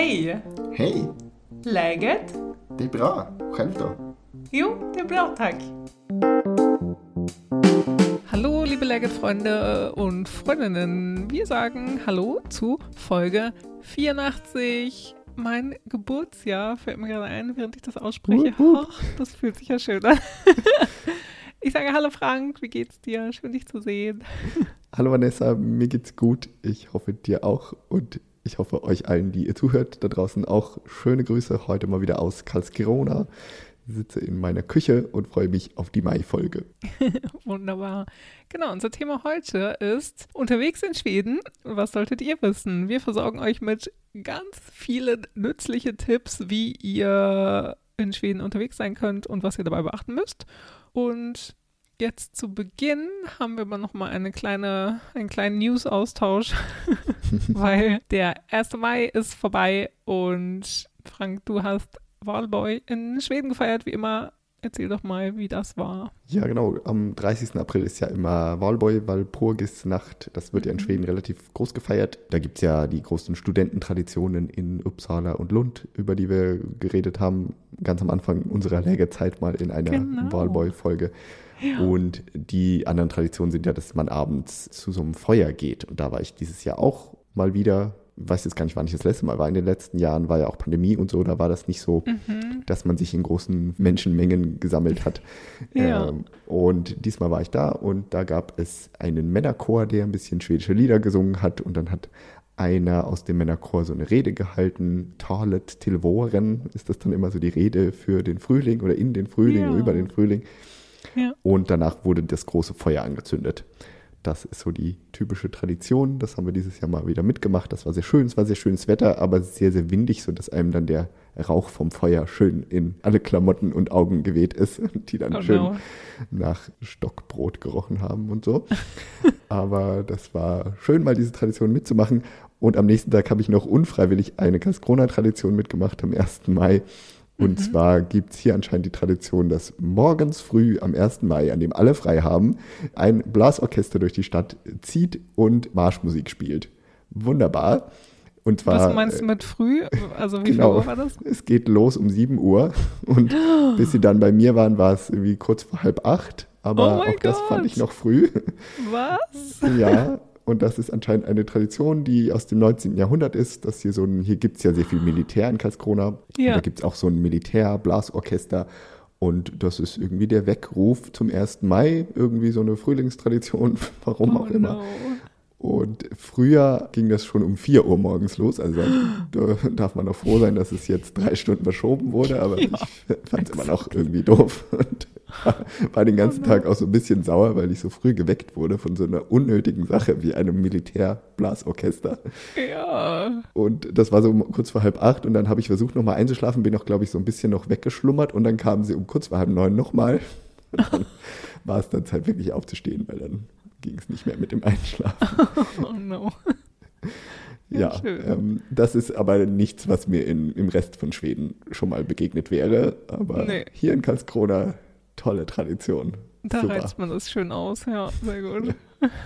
Hej! Hej! Läget? Det är bra. Själv då? Jo, det är bra tack. Hallo, liebe Legend-Freunde und Freundinnen. Wir sagen Hallo zu Folge 84. Mein Geburtsjahr fällt mir gerade ein, während ich das ausspreche. Ach, das fühlt sich ja schön an. Ich sage Hallo Frank, wie geht's dir? Schön dich zu sehen. Hallo Vanessa, mir geht's gut. Ich hoffe dir auch und ich hoffe euch allen, die ihr zuhört, da draußen auch schöne Grüße. Heute mal wieder aus Karlskrona. Ich sitze in meiner Küche und freue mich auf die Mai-Folge. Wunderbar. Genau, unser Thema heute ist unterwegs in Schweden. Was solltet ihr wissen? Wir versorgen euch mit ganz vielen nützlichen Tipps, wie ihr in Schweden unterwegs sein könnt und was ihr dabei beachten müsst. Und jetzt zu Beginn haben wir aber noch mal eine kleine, einen kleinen News-Austausch, weil der 1. Mai ist vorbei und Frank, du hast Wahlboy in Schweden gefeiert, wie immer. Erzähl doch mal, wie das war. Ja, genau. Am 30. April ist ja immer Valborg, Walpurgisnacht. Das wird ja in Mhm. Schweden relativ groß gefeiert. Da gibt es ja die großen Studententraditionen in Uppsala und Lund, über die wir geredet haben, ganz am Anfang unserer Lägerzeit mal in einer Genau. Und die anderen Traditionen sind ja, dass man abends zu so einem Feuer geht. Und da war ich dieses Jahr auch mal wieder. Ich weiß jetzt gar nicht, wann ich das letzte Mal war. In den letzten Jahren war ja auch Pandemie und so. Da war das nicht so, Mhm. dass man sich in großen Menschenmengen gesammelt hat. Ja. Ähm, und diesmal war ich da und da gab es einen Männerchor, der ein bisschen schwedische Lieder gesungen hat. Und dann hat einer aus dem Männerchor so eine Rede gehalten. Talet till våren ist das dann immer so die Rede für den Frühling oder in den Frühling Ja. oder über den Frühling. Ja. Und danach wurde das große Feuer angezündet. Das ist so die typische Tradition. Das haben wir dieses Jahr mal wieder mitgemacht. Das war sehr schön. Es war sehr schönes Wetter, aber sehr, sehr windig, sodass einem dann der Rauch vom Feuer schön in alle Klamotten und Augen geweht ist, die dann Oh schön no. nach Stockbrot gerochen haben und so. Aber das war schön, mal diese Tradition mitzumachen. Und am nächsten Tag habe ich noch unfreiwillig eine Karlskrona-Tradition mitgemacht am 1. Mai. Und zwar gibt es hier anscheinend die Tradition, dass morgens früh am 1. Mai, an dem alle frei haben, ein Blasorchester durch die Stadt zieht und Marschmusik spielt. Wunderbar. Und zwar, Was meinst du mit früh? Also wie genau. viel Uhr war das? es geht los um 7 Uhr und bis sie dann bei mir waren, war es irgendwie kurz vor halb acht. Aber Oh auch das fand ich Gott. noch früh. Was? ja, und das ist anscheinend eine Tradition, die aus dem 19. Jahrhundert ist. Dass hier so ein, hier gibt es ja sehr viel Militär in Karlskrona. Ja. Da gibt es auch so ein Militärblasorchester. Und das ist irgendwie der Weckruf zum 1. Mai, irgendwie so eine Frühlingstradition, warum auch Oh immer. no. Und früher ging das schon um 4 Uhr morgens los. Also da darf man noch froh sein, dass es jetzt drei Stunden verschoben wurde, aber Ja, ich fand es immer noch irgendwie doof. Und war den ganzen Tag auch so ein bisschen sauer, weil ich so früh geweckt wurde von so einer unnötigen Sache wie einem Militärblasorchester. Ja. Und das war so um kurz vor halb acht und dann habe ich versucht, nochmal einzuschlafen, bin auch, glaube ich, so ein bisschen noch weggeschlummert und dann kamen sie um kurz vor halb neun nochmal. War es dann Zeit, wirklich aufzustehen, weil dann ging es nicht mehr mit dem Einschlafen. Oh no. Ja, Ja, ähm, das ist aber nichts, was mir in, im Rest von Schweden schon mal begegnet wäre. Aber Nee. hier in Karlskrona, tolle Tradition. Da Super. reizt man das schön aus. Ja, sehr gut.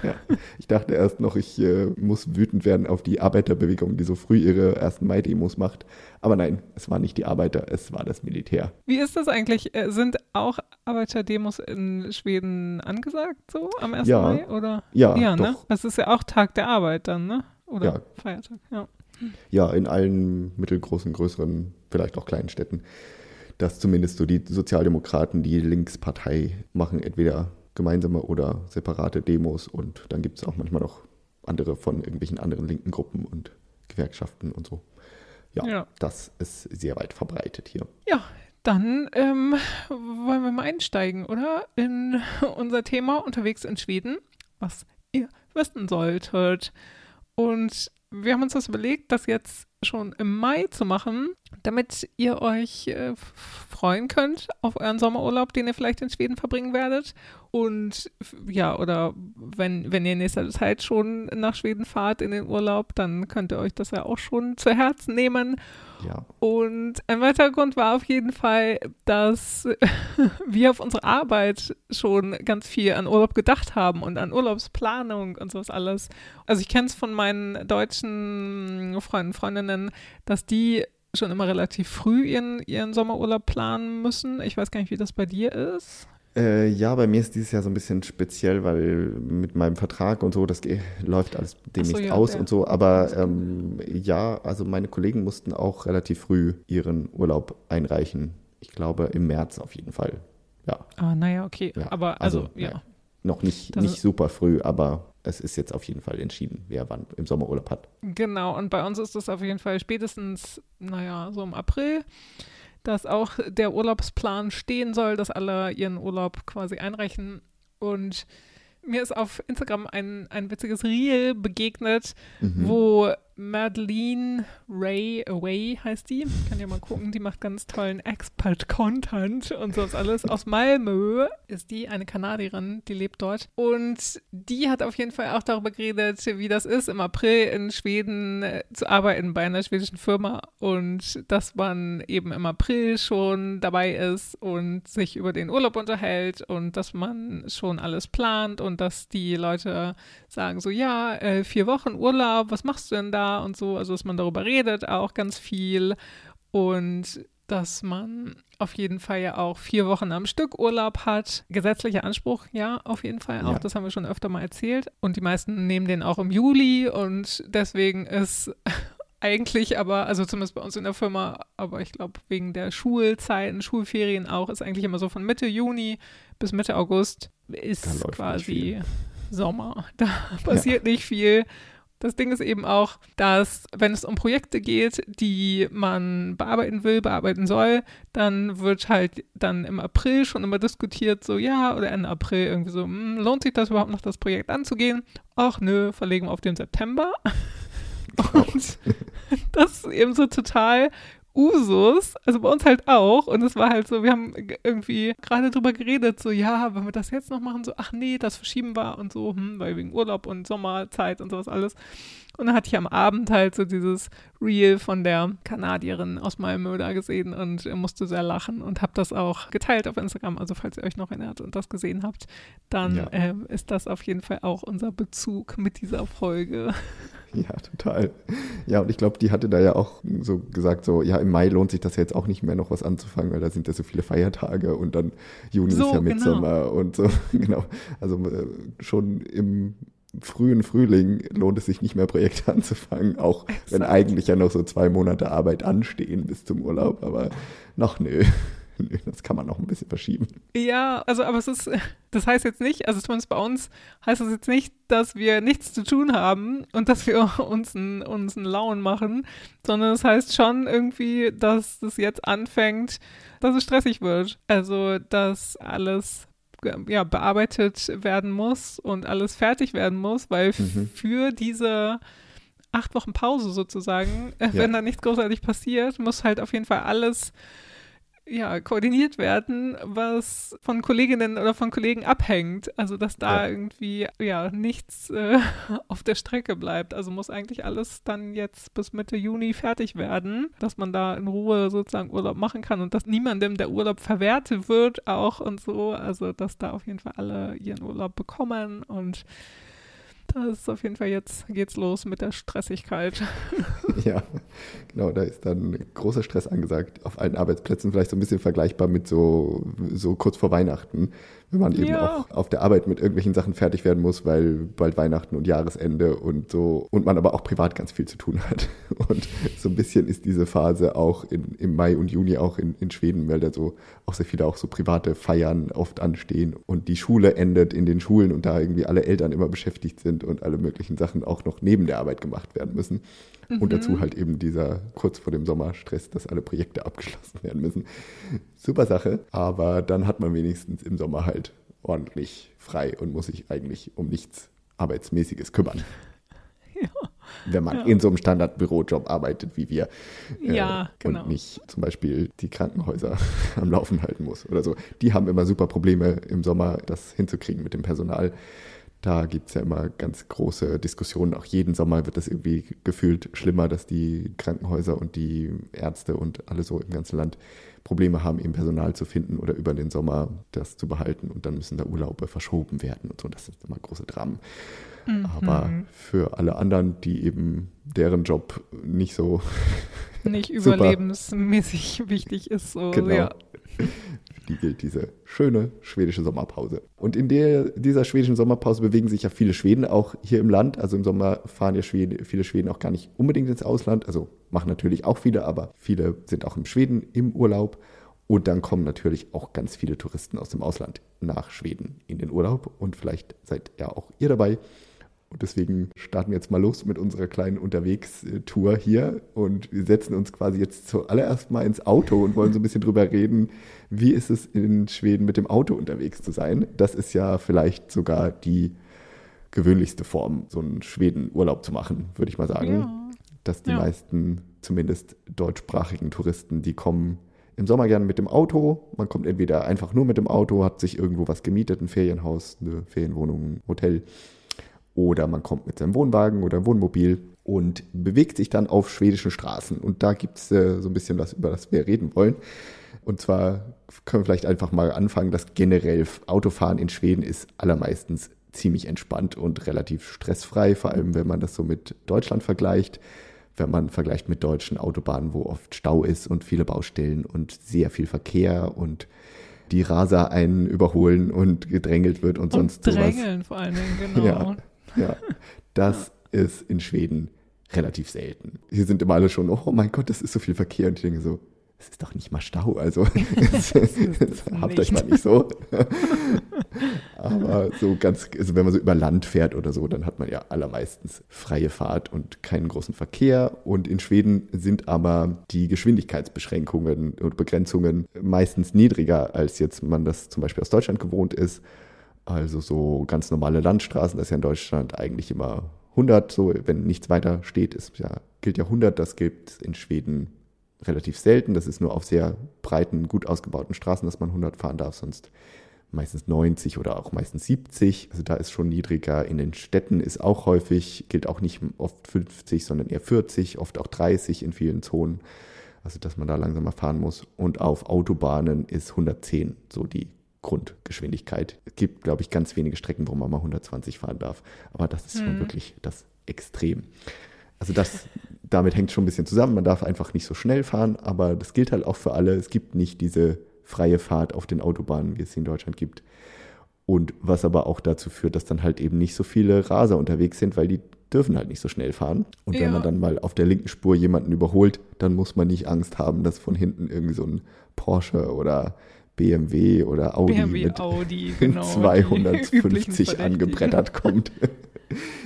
Ja. Ich dachte erst noch, ich äh, muss wütend werden auf die Arbeiterbewegung, die so früh ihre 1. Mai-Demos macht. Aber nein, es war nicht die Arbeiter, es war das Militär. Wie ist das eigentlich? Äh, Sind auch Arbeiterdemos in Schweden angesagt, so am 1. Ja. Mai? Oder? Ja, ja ne? doch. Das ist ja auch Tag der Arbeit dann, ne? Oder Ja. Feiertag, ja. Ja, in allen mittelgroßen, größeren, vielleicht auch kleinen Städten, dass zumindest so die Sozialdemokraten, die Linkspartei machen entweder gemeinsame oder separate Demos und dann gibt es auch manchmal noch andere von irgendwelchen anderen linken Gruppen und Gewerkschaften und so. Ja, Ja. das ist sehr weit verbreitet hier. Ja, dann ähm, wollen wir mal einsteigen, oder? In unser Thema unterwegs in Schweden, was ihr wissen solltet. Und wir haben uns das überlegt, das jetzt schon im Mai zu machen, damit ihr euch äh, freuen könnt auf euren Sommerurlaub, den ihr vielleicht in Schweden verbringen werdet. Und ja, oder wenn, wenn ihr in nächster Zeit schon nach Schweden fahrt in den Urlaub, dann könnt ihr euch das ja auch schon zu Herzen nehmen. Ja, Und ein weiterer Grund war auf jeden Fall, dass wir auf unsere Arbeit schon ganz viel an Urlaub gedacht haben und an Urlaubsplanung und sowas alles. Also ich kenne es von meinen deutschen Freunden, Freundinnen, dass die schon immer relativ früh ihren, ihren Sommerurlaub planen müssen. Ich weiß gar nicht, wie das bei dir ist. Äh, ja, bei mir ist dieses Jahr so ein bisschen speziell, weil mit meinem Vertrag und so, das läuft alles demnächst so, ja, aus ja. und so. Aber ähm, ja, also meine Kollegen mussten auch relativ früh ihren Urlaub einreichen. Ich glaube im März auf jeden Fall. Ja. Ah, naja, okay. Ja, aber also, also ja. Noch nicht, nicht super früh, aber es ist jetzt auf jeden Fall entschieden, wer wann im Sommerurlaub hat. Genau, und bei uns ist das auf jeden Fall spätestens, naja, so im April, dass auch der Urlaubsplan stehen soll, dass alle ihren Urlaub quasi einreichen. Und mir ist auf Instagram ein, ein witziges Reel begegnet, mhm. wo Madeline Ray Away heißt die. Kann ja mal gucken, die macht ganz tollen Expert-Content und sowas alles. Aus Malmö ist die, eine Kanadierin, die lebt dort. Und die hat auf jeden Fall auch darüber geredet, wie das ist, im April in Schweden äh, zu arbeiten bei einer schwedischen Firma und dass man eben im April schon dabei ist und sich über den Urlaub unterhält und dass man schon alles plant und dass die Leute sagen so, ja, äh, vier Wochen Urlaub, was machst du denn da? Und so, also dass man darüber redet auch ganz viel und dass man auf jeden Fall ja auch vier Wochen am Stück Urlaub hat. Gesetzlicher Anspruch, ja, auf jeden Fall auch. Ja. Das haben wir schon öfter mal erzählt. Und die meisten nehmen den auch im Juli und deswegen ist eigentlich aber, also zumindest bei uns in der Firma, aber ich glaube wegen der Schulzeiten, Schulferien auch, ist eigentlich immer so von Mitte Juni bis Mitte August ist quasi Sommer. Da passiert ja. nicht viel. Das Ding ist eben auch, dass wenn es um Projekte geht, die man bearbeiten will, bearbeiten soll, dann wird halt dann im April schon immer diskutiert, so ja, oder Ende April irgendwie so, hm, lohnt sich das überhaupt noch, das Projekt anzugehen? Ach nö, verlegen wir auf den September. Und das ist eben so total Usus, also bei uns halt auch. Und es war halt so, wir haben irgendwie gerade drüber geredet, so, ja, wenn wir das jetzt noch machen, so, ach nee, das verschieben wir und so, hm, weil wegen Urlaub und Sommerzeit und sowas alles. Und dann hatte ich am Abend halt so dieses Reel von der Kanadierin aus Malmö da gesehen und musste sehr lachen und habe das auch geteilt auf Instagram. Also falls ihr euch noch erinnert und das gesehen habt, dann ja. äh, ist das auf jeden Fall auch unser Bezug mit dieser Folge. Ja, total. Ja, und ich glaube, die hatte da ja auch so gesagt, so, ja, im Mai lohnt sich das ja jetzt auch nicht mehr noch was anzufangen, weil da sind ja so viele Feiertage und dann Juni so, ist ja Mitsommer genau. und so, genau. Also äh, schon im frühen Frühling lohnt es sich nicht mehr Projekte anzufangen, auch Exakt. wenn eigentlich ja noch so zwei Monate Arbeit anstehen bis zum Urlaub, aber noch nö. Das kann man noch ein bisschen verschieben. Ja, also aber es ist, das heißt jetzt nicht, also zumindest bei uns heißt es jetzt nicht, dass wir nichts zu tun haben und dass wir uns einen, uns einen Lauen machen, sondern es das heißt schon irgendwie, dass es jetzt anfängt, dass es stressig wird. Also, dass alles ja, bearbeitet werden muss und alles fertig werden muss, weil mhm. für diese acht Wochen Pause sozusagen, ja. wenn da nichts großartig passiert, muss halt auf jeden Fall alles ja, koordiniert werden, was von Kolleginnen oder von Kollegen abhängt. Also, dass da ja. irgendwie ja nichts äh, auf der Strecke bleibt. Also muss eigentlich alles dann jetzt bis Mitte Juni fertig werden, dass man da in Ruhe sozusagen Urlaub machen kann und dass niemandem der Urlaub verwehrt wird auch und so. Also, dass da auf jeden Fall alle ihren Urlaub bekommen und das ist auf jeden Fall jetzt geht's los mit der Stressigkeit. Ja, genau, da ist dann großer Stress angesagt auf allen Arbeitsplätzen, vielleicht so ein bisschen vergleichbar mit so, so kurz vor Weihnachten, wenn man eben ja. auch auf der Arbeit mit irgendwelchen Sachen fertig werden muss, weil bald Weihnachten und Jahresende und so und man aber auch privat ganz viel zu tun hat. Und so ein bisschen ist diese Phase auch in, im Mai und Juni auch in, in Schweden, weil da so auch sehr viele auch so private Feiern oft anstehen und die Schule endet in den Schulen und da irgendwie alle Eltern immer beschäftigt sind und alle möglichen Sachen auch noch neben der Arbeit gemacht werden müssen. Mhm. Und dazu halt eben dieser kurz vor dem Sommerstress, dass alle Projekte abgeschlossen werden müssen. Super Sache, aber dann hat man wenigstens im Sommer halt ordentlich frei und muss sich eigentlich um nichts Arbeitsmäßiges kümmern. Ja. Wenn man ja. in so einem Standardbürojob arbeitet wie wir äh, ja, genau. und nicht zum Beispiel die Krankenhäuser am Laufen halten muss oder so. Die haben immer super Probleme im Sommer, das hinzukriegen mit dem Personal Da gibt es ja immer ganz große Diskussionen. Auch jeden Sommer wird das irgendwie gefühlt schlimmer, dass die Krankenhäuser und die Ärzte und alle so im ganzen Land Probleme haben, eben Personal zu finden oder über den Sommer das zu behalten. Und dann müssen da Urlaube verschoben werden und so. Das sind immer große Dramen. Mhm. Aber für alle anderen, die eben deren Job nicht so nicht überlebensmäßig wichtig ist, so genau. ja. Die gilt diese schöne schwedische Sommerpause. Und in der, dieser schwedischen Sommerpause bewegen sich ja viele Schweden auch hier im Land. Also im Sommer fahren ja Schweden, viele Schweden auch gar nicht unbedingt ins Ausland. Also machen natürlich auch viele, aber viele sind auch in Schweden im Urlaub. Und dann kommen natürlich auch ganz viele Touristen aus dem Ausland nach Schweden in den Urlaub. Und vielleicht seid ja auch ihr dabei. Und deswegen starten wir jetzt mal los mit unserer kleinen Unterwegstour hier. Und wir setzen uns quasi jetzt zuallererst mal ins Auto und wollen so ein bisschen drüber reden, wie ist es in Schweden mit dem Auto unterwegs zu sein. Das ist ja vielleicht sogar die gewöhnlichste Form, so einen Schweden-Urlaub zu machen, würde ich mal sagen. Ja. Dass die ja. meisten, zumindest deutschsprachigen Touristen, die kommen im Sommer gerne mit dem Auto. Man kommt entweder einfach nur mit dem Auto, hat sich irgendwo was gemietet, ein Ferienhaus, eine Ferienwohnung, ein Hotel oder man kommt mit seinem Wohnwagen oder Wohnmobil und bewegt sich dann auf schwedischen Straßen. Und da gibt es äh, so ein bisschen was, über das wir reden wollen. Und zwar können wir vielleicht einfach mal anfangen, dass generell Autofahren in Schweden ist allermeistens ziemlich entspannt und relativ stressfrei, vor allem wenn man das so mit Deutschland vergleicht. Wenn man vergleicht mit deutschen Autobahnen, wo oft Stau ist und viele Baustellen und sehr viel Verkehr und die Raser einen überholen und gedrängelt wird und, und sonst drängeln sowas. Drängeln vor allen Dingen, genau. Ja. Ja, das ja. ist in Schweden relativ selten. Hier sind immer alle schon, oh mein Gott, das ist so viel Verkehr. Und ich denke so, es ist doch nicht mal Stau, also habt euch mal nicht so. Aber so ganz, also wenn man so über Land fährt oder so, dann hat man ja allermeistens freie Fahrt und keinen großen Verkehr. Und in Schweden sind aber die Geschwindigkeitsbeschränkungen und Begrenzungen meistens niedriger, als jetzt man das zum Beispiel aus Deutschland gewohnt ist. Also so ganz normale Landstraßen, das ist ja in Deutschland eigentlich immer 100, so wenn nichts weiter steht, ist ja, gilt ja 100, das gilt in Schweden relativ selten. Das ist nur auf sehr breiten, gut ausgebauten Straßen, dass man 100 fahren darf, sonst meistens 90 oder auch meistens 70. Also da ist schon niedriger. In den Städten ist auch häufig, gilt auch nicht oft 50, sondern eher 40, oft auch 30 in vielen Zonen. Also dass man da langsamer fahren muss. Und auf Autobahnen ist 110 so die Grundgeschwindigkeit. Es gibt, glaube ich, ganz wenige Strecken, wo man mal 120 fahren darf. Aber das ist schon mhm. wirklich das Extrem. Also das, damit hängt schon ein bisschen zusammen. Man darf einfach nicht so schnell fahren, aber das gilt halt auch für alle. Es gibt nicht diese freie Fahrt auf den Autobahnen, wie es sie in Deutschland gibt. Und was aber auch dazu führt, dass dann halt eben nicht so viele Raser unterwegs sind, weil die dürfen halt nicht so schnell fahren. Und ja. wenn man dann mal auf der linken Spur jemanden überholt, dann muss man nicht Angst haben, dass von hinten irgendwie so ein Porsche oder BMW oder Audi BMW, mit Audi, genau, 250 angebrettert kommt.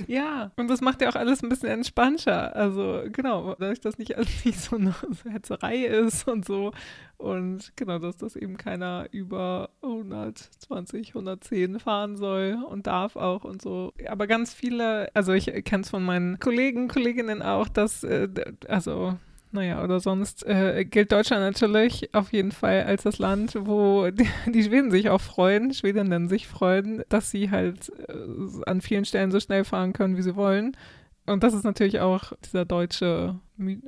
Ja, und das macht ja auch alles ein bisschen entspannter. Also genau, dadurch, dass nicht alles nicht so eine Hetzerei ist und so. Und genau, dass das eben keiner über 120, 110 fahren soll und darf auch und so. Aber ganz viele, also ich kenne es von meinen Kollegen, Kolleginnen auch, dass, äh, also naja, oder sonst äh, gilt Deutschland natürlich auf jeden Fall als das Land, wo die, die Schweden sich auch freuen, Schwedinnen sich freuen, dass sie halt äh, an vielen Stellen so schnell fahren können, wie sie wollen. Und das ist natürlich auch dieser deutsche,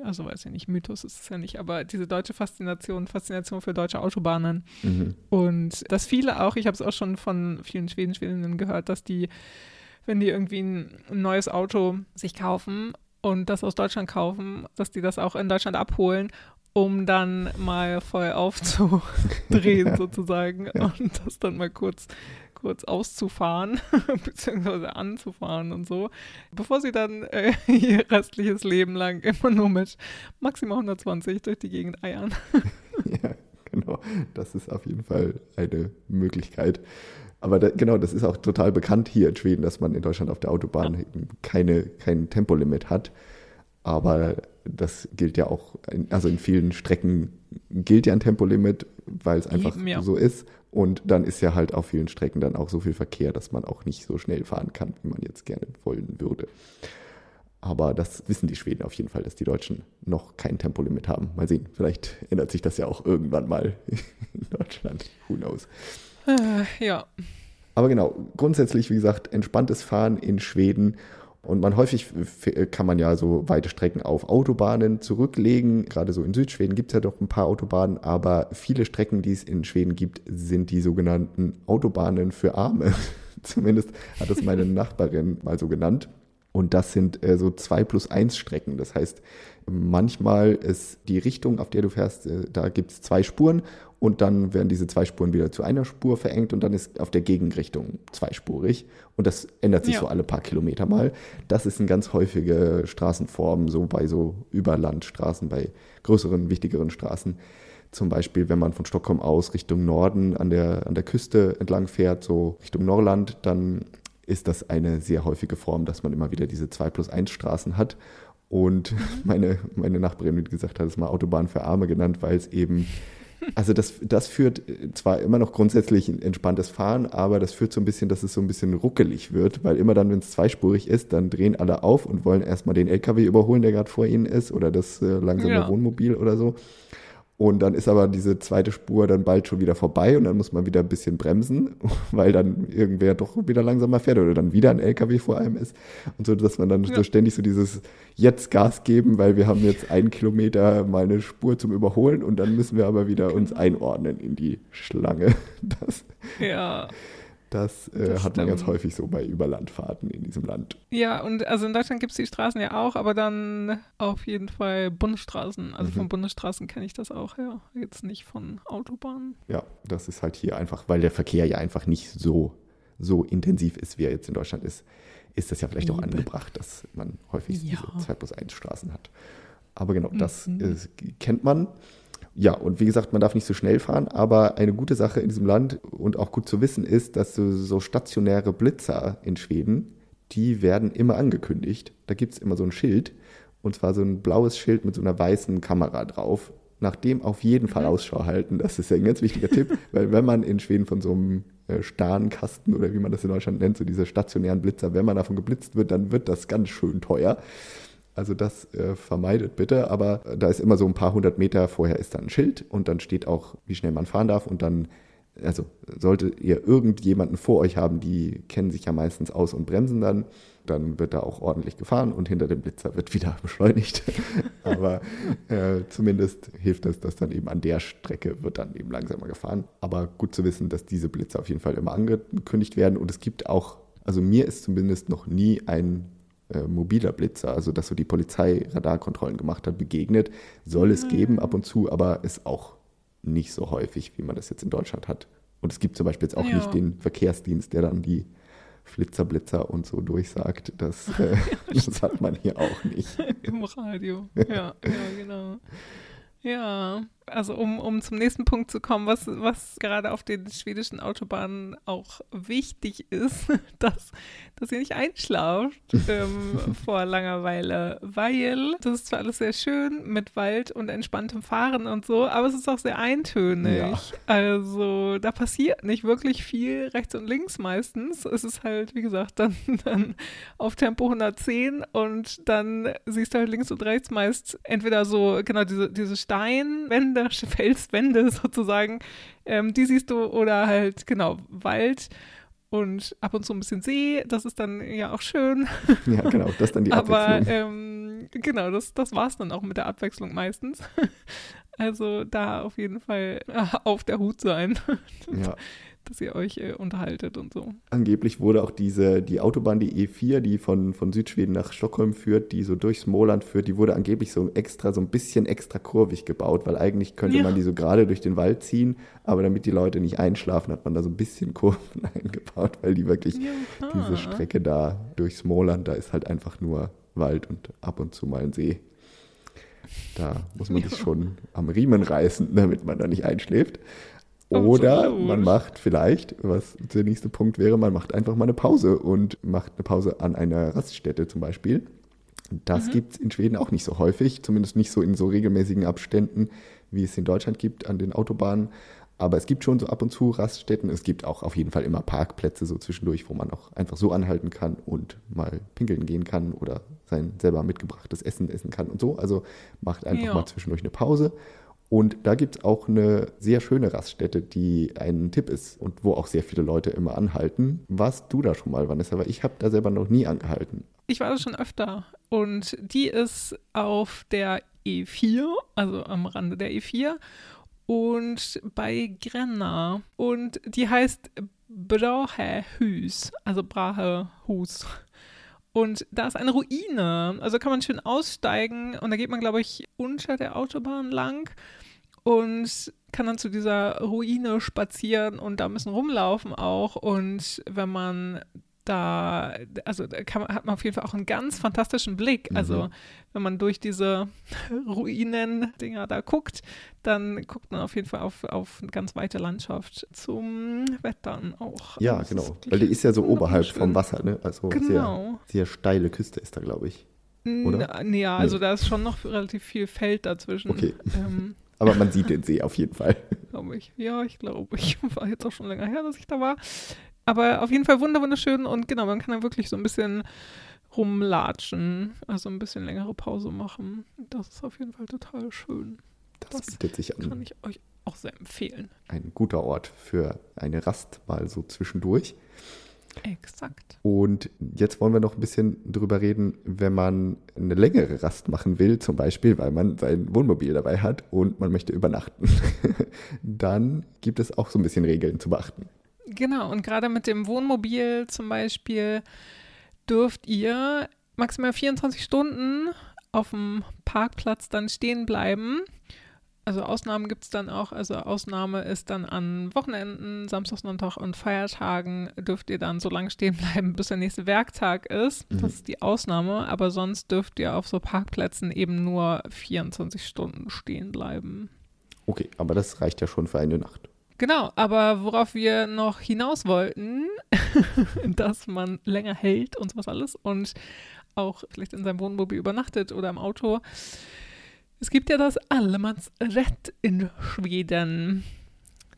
also weiß ich nicht, Mythos ist es ja nicht, aber diese deutsche Faszination, Faszination für deutsche Autobahnen. Mhm. Und dass viele auch, ich habe es auch schon von vielen Schweden, Schwedinnen gehört, dass die wenn die irgendwie ein neues Auto sich kaufen und das aus Deutschland kaufen, dass die das auch in Deutschland abholen, um dann mal voll aufzudrehen sozusagen ja. und das dann mal kurz kurz auszufahren beziehungsweise anzufahren und so, bevor sie dann äh, ihr restliches Leben lang immer nur mit maximal 120 durch die Gegend eiern. ja, genau. Das ist auf jeden Fall eine Möglichkeit. Aber da, genau, das ist auch total bekannt hier in Schweden, dass man in Deutschland auf der Autobahn ja. keine, kein Tempolimit hat. Aber das gilt ja auch, in, also in vielen Strecken gilt ja ein Tempolimit, weil es einfach Eben, ja. so ist. Und dann ist ja halt auf vielen Strecken dann auch so viel Verkehr, dass man auch nicht so schnell fahren kann, wie man jetzt gerne wollen würde. Aber das wissen die Schweden auf jeden Fall, dass die Deutschen noch kein Tempolimit haben. Mal sehen, vielleicht ändert sich das ja auch irgendwann mal in Deutschland. Who knows? Äh, ja. Aber genau, grundsätzlich, wie gesagt, entspanntes Fahren in Schweden. Und man häufig kann man ja so weite Strecken auf Autobahnen zurücklegen. Gerade so in Südschweden gibt es ja doch ein paar Autobahnen, aber viele Strecken, die es in Schweden gibt, sind die sogenannten Autobahnen für Arme. Zumindest hat es meine Nachbarin mal so genannt. Und das sind äh, so zwei plus eins Strecken. Das heißt, manchmal ist die Richtung, auf der du fährst, äh, da gibt es zwei Spuren und dann werden diese zwei Spuren wieder zu einer Spur verengt und dann ist auf der Gegenrichtung zweispurig. Und das ändert sich ja. so alle paar Kilometer mal. Das ist eine ganz häufige Straßenform, so bei so Überlandstraßen, bei größeren, wichtigeren Straßen. Zum Beispiel, wenn man von Stockholm aus Richtung Norden an der, an der Küste entlang fährt, so Richtung Norrland, dann ist das eine sehr häufige Form, dass man immer wieder diese 2 plus 1 Straßen hat. Und mhm. meine, meine Nachbarin, wie gesagt, hat es mal Autobahn für Arme genannt, weil es eben, also das, das führt zwar immer noch grundsätzlich ein entspanntes Fahren, aber das führt so ein bisschen, dass es so ein bisschen ruckelig wird, weil immer dann, wenn es zweispurig ist, dann drehen alle auf und wollen erstmal den LKW überholen, der gerade vor ihnen ist oder das äh, langsame ja. Wohnmobil oder so. Und dann ist aber diese zweite Spur dann bald schon wieder vorbei und dann muss man wieder ein bisschen bremsen, weil dann irgendwer doch wieder langsamer fährt oder dann wieder ein LKW vor einem ist. Und so, dass man dann ja. so ständig so dieses jetzt Gas geben, weil wir haben jetzt einen Kilometer mal eine Spur zum Überholen und dann müssen wir aber wieder uns genau. einordnen in die Schlange. Das, ja. Das, äh, das hat man ganz häufig so bei Überlandfahrten in diesem Land. Ja, und also in Deutschland gibt es die Straßen ja auch, aber dann auf jeden Fall Bundesstraßen. Also mhm. von Bundesstraßen kenne ich das auch, ja. Jetzt nicht von Autobahnen. Ja, das ist halt hier einfach, weil der Verkehr ja einfach nicht so, so intensiv ist, wie er jetzt in Deutschland ist, ist das ja vielleicht Liebe. auch angebracht, dass man häufig ja. diese 2 plus 1 Straßen hat. Aber genau, das mhm. ist, kennt man. Ja, und wie gesagt, man darf nicht so schnell fahren, aber eine gute Sache in diesem Land und auch gut zu wissen ist, dass so, so stationäre Blitzer in Schweden, die werden immer angekündigt. Da gibt es immer so ein Schild, und zwar so ein blaues Schild mit so einer weißen Kamera drauf. Nach dem auf jeden Fall mhm. Ausschau halten. Das ist ja ein ganz wichtiger Tipp, weil wenn man in Schweden von so einem äh, Starnkasten oder wie man das in Deutschland nennt, so diese stationären Blitzer, wenn man davon geblitzt wird, dann wird das ganz schön teuer. Also das äh, vermeidet bitte, aber da ist immer so ein paar hundert Meter vorher ist da ein Schild und dann steht auch, wie schnell man fahren darf und dann, also solltet ihr irgendjemanden vor euch haben, die kennen sich ja meistens aus und bremsen dann, dann wird da auch ordentlich gefahren und hinter dem Blitzer wird wieder beschleunigt. aber äh, zumindest hilft es, dass dann eben an der Strecke wird dann eben langsamer gefahren. Aber gut zu wissen, dass diese Blitzer auf jeden Fall immer angekündigt werden und es gibt auch, also mir ist zumindest noch nie ein äh, mobiler Blitzer, also dass so die Polizei Radarkontrollen gemacht hat, begegnet. Soll es geben ab und zu, aber ist auch nicht so häufig, wie man das jetzt in Deutschland hat. Und es gibt zum Beispiel jetzt auch ja. nicht den Verkehrsdienst, der dann die Flitzer, Blitzer und so durchsagt. Das, äh, das hat man hier auch nicht. Im Radio. Ja, ja, genau. Ja, also um, um zum nächsten Punkt zu kommen, was, was gerade auf den schwedischen Autobahnen auch wichtig ist, dass, dass ihr nicht einschlaft ähm, vor Langeweile, weil das ist zwar alles sehr schön mit Wald und entspanntem Fahren und so, aber es ist auch sehr eintönig. Ja. Also da passiert nicht wirklich viel rechts und links meistens. Es ist halt, wie gesagt, dann, dann auf Tempo 110 und dann siehst du halt links und rechts meist entweder so, genau, diese, diese Steinwände Wände, Felswände sozusagen, ähm, die siehst du oder halt, genau, Wald und ab und zu ein bisschen See, das ist dann ja auch schön. Ja, genau, das ist dann die Abwechslung. Aber ähm, genau, das, das war es dann auch mit der Abwechslung meistens. Also da auf jeden Fall äh, auf der Hut sein. Ja dass ihr euch äh, unterhaltet und so. Angeblich wurde auch diese, die Autobahn, die E4, die von, von Südschweden nach Stockholm führt, die so durch Smoland führt, die wurde angeblich so extra, so ein bisschen extra kurvig gebaut, weil eigentlich könnte ja. man die so gerade durch den Wald ziehen, aber damit die Leute nicht einschlafen, hat man da so ein bisschen Kurven eingebaut, weil die wirklich ja. diese Strecke da durch Smoland, da ist halt einfach nur Wald und ab und zu mal ein See. Da muss man sich schon am Riemen reißen, damit man da nicht einschläft. Oder man macht vielleicht, was der nächste Punkt wäre, man macht einfach mal eine Pause und macht eine Pause an einer Raststätte zum Beispiel. Das mhm. gibt es in Schweden auch nicht so häufig, zumindest nicht so in so regelmäßigen Abständen, wie es in Deutschland gibt an den Autobahnen. Aber es gibt schon so ab und zu Raststätten. Es gibt auch auf jeden Fall immer Parkplätze so zwischendurch, wo man auch einfach so anhalten kann und mal pinkeln gehen kann oder sein selber mitgebrachtes Essen essen kann und so. Also macht einfach ja. mal zwischendurch eine Pause Und da gibt es auch eine sehr schöne Raststätte, die ein Tipp ist und wo auch sehr viele Leute immer anhalten. Warst du da schon mal, Vanessa? Weil ich habe da selber noch nie angehalten. Ich war da schon öfter und die ist auf der E4, also am Rande der E4 und bei Grenna und die heißt Brahehus, also Brahehus. Und da ist eine Ruine. Also kann man schön aussteigen und da geht man, glaube ich, unter der Autobahn lang und kann dann zu dieser Ruine spazieren und da ein bisschen rumlaufen auch. Und wenn man da, also da kann, hat man auf jeden Fall auch einen ganz fantastischen Blick. Mhm. Also wenn man durch diese Ruinen-Dinger da guckt, dann guckt man auf jeden Fall auf, auf eine ganz weite Landschaft zum Wettern auch. Ja, also genau. Weil die ist ja so oberhalb vom Wasser, ne? Also genau. sehr, sehr steile Küste ist da, glaube ich. Oder? ja, also nee. da ist schon noch relativ viel Feld dazwischen. Okay. Ähm, Aber man sieht den See auf jeden Fall. Glaube ich. Ja, ich glaube. Ich war jetzt auch schon länger her, dass ich da war. Aber auf jeden Fall wunderschön und genau, man kann da wirklich so ein bisschen rumlatschen, also ein bisschen längere Pause machen. Das ist auf jeden Fall total schön. Das, das bietet sich an. Kann ich euch auch sehr empfehlen. Ein guter Ort für eine Rast mal so zwischendurch. Exakt. Und jetzt wollen wir noch ein bisschen drüber reden, wenn man eine längere Rast machen will, zum Beispiel, weil man sein Wohnmobil dabei hat und man möchte übernachten. Dann gibt es auch so ein bisschen Regeln zu beachten. Genau, und gerade mit dem Wohnmobil zum Beispiel dürft ihr maximal 24 Stunden auf dem Parkplatz dann stehen bleiben. Also Ausnahmen gibt es dann auch. Also Ausnahme ist dann an Wochenenden, Samstag, Sonntag und Feiertagen dürft ihr dann so lange stehen bleiben, bis der nächste Werktag ist. Mhm. Das ist die Ausnahme. Aber sonst dürft ihr auf so Parkplätzen eben nur 24 Stunden stehen bleiben. Okay, aber das reicht ja schon für eine Nacht. Genau, aber worauf wir noch hinaus wollten, dass man länger hält und sowas alles und auch vielleicht in seinem Wohnmobil übernachtet oder im Auto. Es gibt ja das Allemansrätt in Schweden.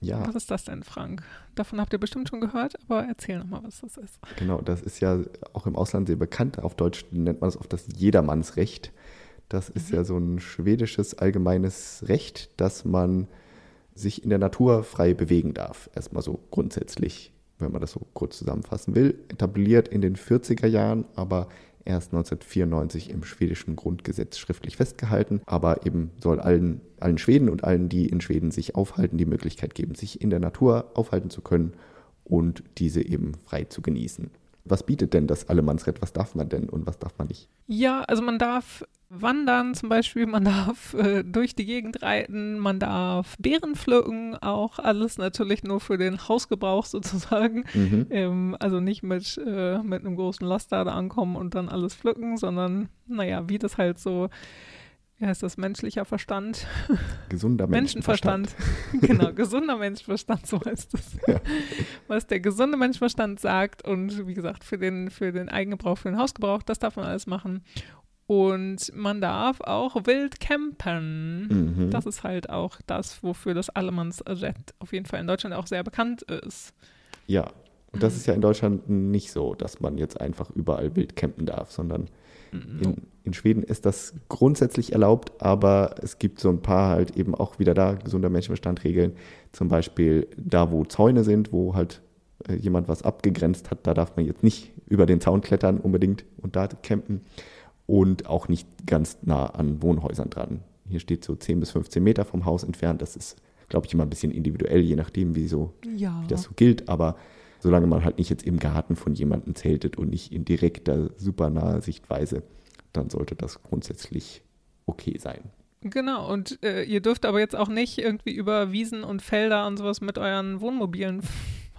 Ja. Was ist das denn, Frank? Davon habt ihr bestimmt schon gehört, aber erzähl nochmal, was das ist. Genau, das ist ja auch im Ausland sehr bekannt. Auf Deutsch nennt man es oft das Jedermannsrecht. Das ist mhm. ja so ein schwedisches allgemeines Recht, dass man sich in der Natur frei bewegen darf. Erstmal so grundsätzlich, wenn man das so kurz zusammenfassen will. Etabliert in den 40er Jahren, aber erst 1994 im schwedischen Grundgesetz schriftlich festgehalten, aber eben soll allen, allen Schweden und allen, die in Schweden sich aufhalten, die Möglichkeit geben, sich in der Natur aufhalten zu können und diese eben frei zu genießen. Was bietet denn das Allemannsrecht? Was darf man denn und was darf man nicht? Ja, also man darf wandern zum Beispiel, man darf äh, durch die Gegend reiten, man darf Beeren pflücken, auch alles natürlich nur für den Hausgebrauch sozusagen. Mhm. Ähm, also nicht mit, äh, mit einem großen Laster da ankommen und dann alles pflücken, sondern naja, wie das halt so wie heißt das, menschlicher Verstand? Gesunder Menschenverstand. Menschenverstand. genau, gesunder Menschenverstand, so heißt es. Ja. Was der gesunde Menschenverstand sagt und wie gesagt, für den, für den Eigengebrauch, für den Hausgebrauch, das darf man alles machen. Und man darf auch wild campen. Mhm. Das ist halt auch das, wofür das Allemannsrecht auf jeden Fall in Deutschland auch sehr bekannt ist. Ja, und das mhm. ist ja in Deutschland nicht so, dass man jetzt einfach überall wild campen darf, sondern mhm. in, in, Schweden ist das grundsätzlich erlaubt, aber es gibt so ein paar halt eben auch wieder da gesunder Menschenverstand Regeln. Zum Beispiel da, wo Zäune sind, wo halt äh, jemand was abgegrenzt hat, da darf man jetzt nicht über den Zaun klettern unbedingt und da campen und auch nicht ganz nah an Wohnhäusern dran. Hier steht so 10 bis 15 Meter vom Haus entfernt. Das ist, glaube ich, immer ein bisschen individuell, je nachdem, wie, so, ja. wie das so gilt. Aber solange man halt nicht jetzt im Garten von jemandem zeltet und nicht in direkter, super naher Sichtweise, dann sollte das grundsätzlich okay sein. Genau, und äh, ihr dürft aber jetzt auch nicht irgendwie über Wiesen und Felder und sowas mit euren Wohnmobilen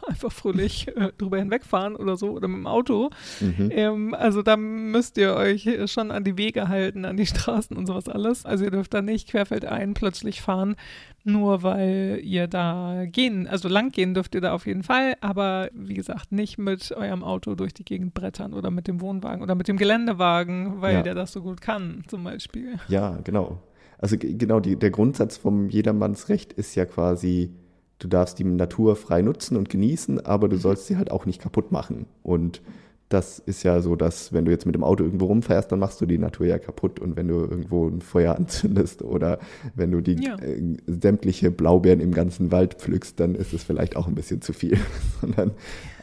einfach fröhlich äh, drüber hinwegfahren oder so oder mit dem Auto. Mhm. Ähm, also da müsst ihr euch schon an die Wege halten, an die Straßen und sowas alles. Also ihr dürft da nicht querfeldein plötzlich fahren, nur weil ihr da gehen, also lang gehen dürft ihr da auf jeden Fall, aber wie gesagt, nicht mit eurem Auto durch die Gegend brettern oder mit dem Wohnwagen oder mit dem Geländewagen, weil ja. der das so gut kann, zum Beispiel. Ja, genau. Also genau, die, der Grundsatz vom Jedermannsrecht ist ja quasi, du darfst die Natur frei nutzen und genießen, aber du mhm. sollst sie halt auch nicht kaputt machen. Und das ist ja so, dass wenn du jetzt mit dem Auto irgendwo rumfährst, dann machst du die Natur ja kaputt. Und wenn du irgendwo ein Feuer anzündest oder wenn du die Ja. äh, sämtliche Blaubeeren im ganzen Wald pflückst, dann ist es vielleicht auch ein bisschen zu viel. Sondern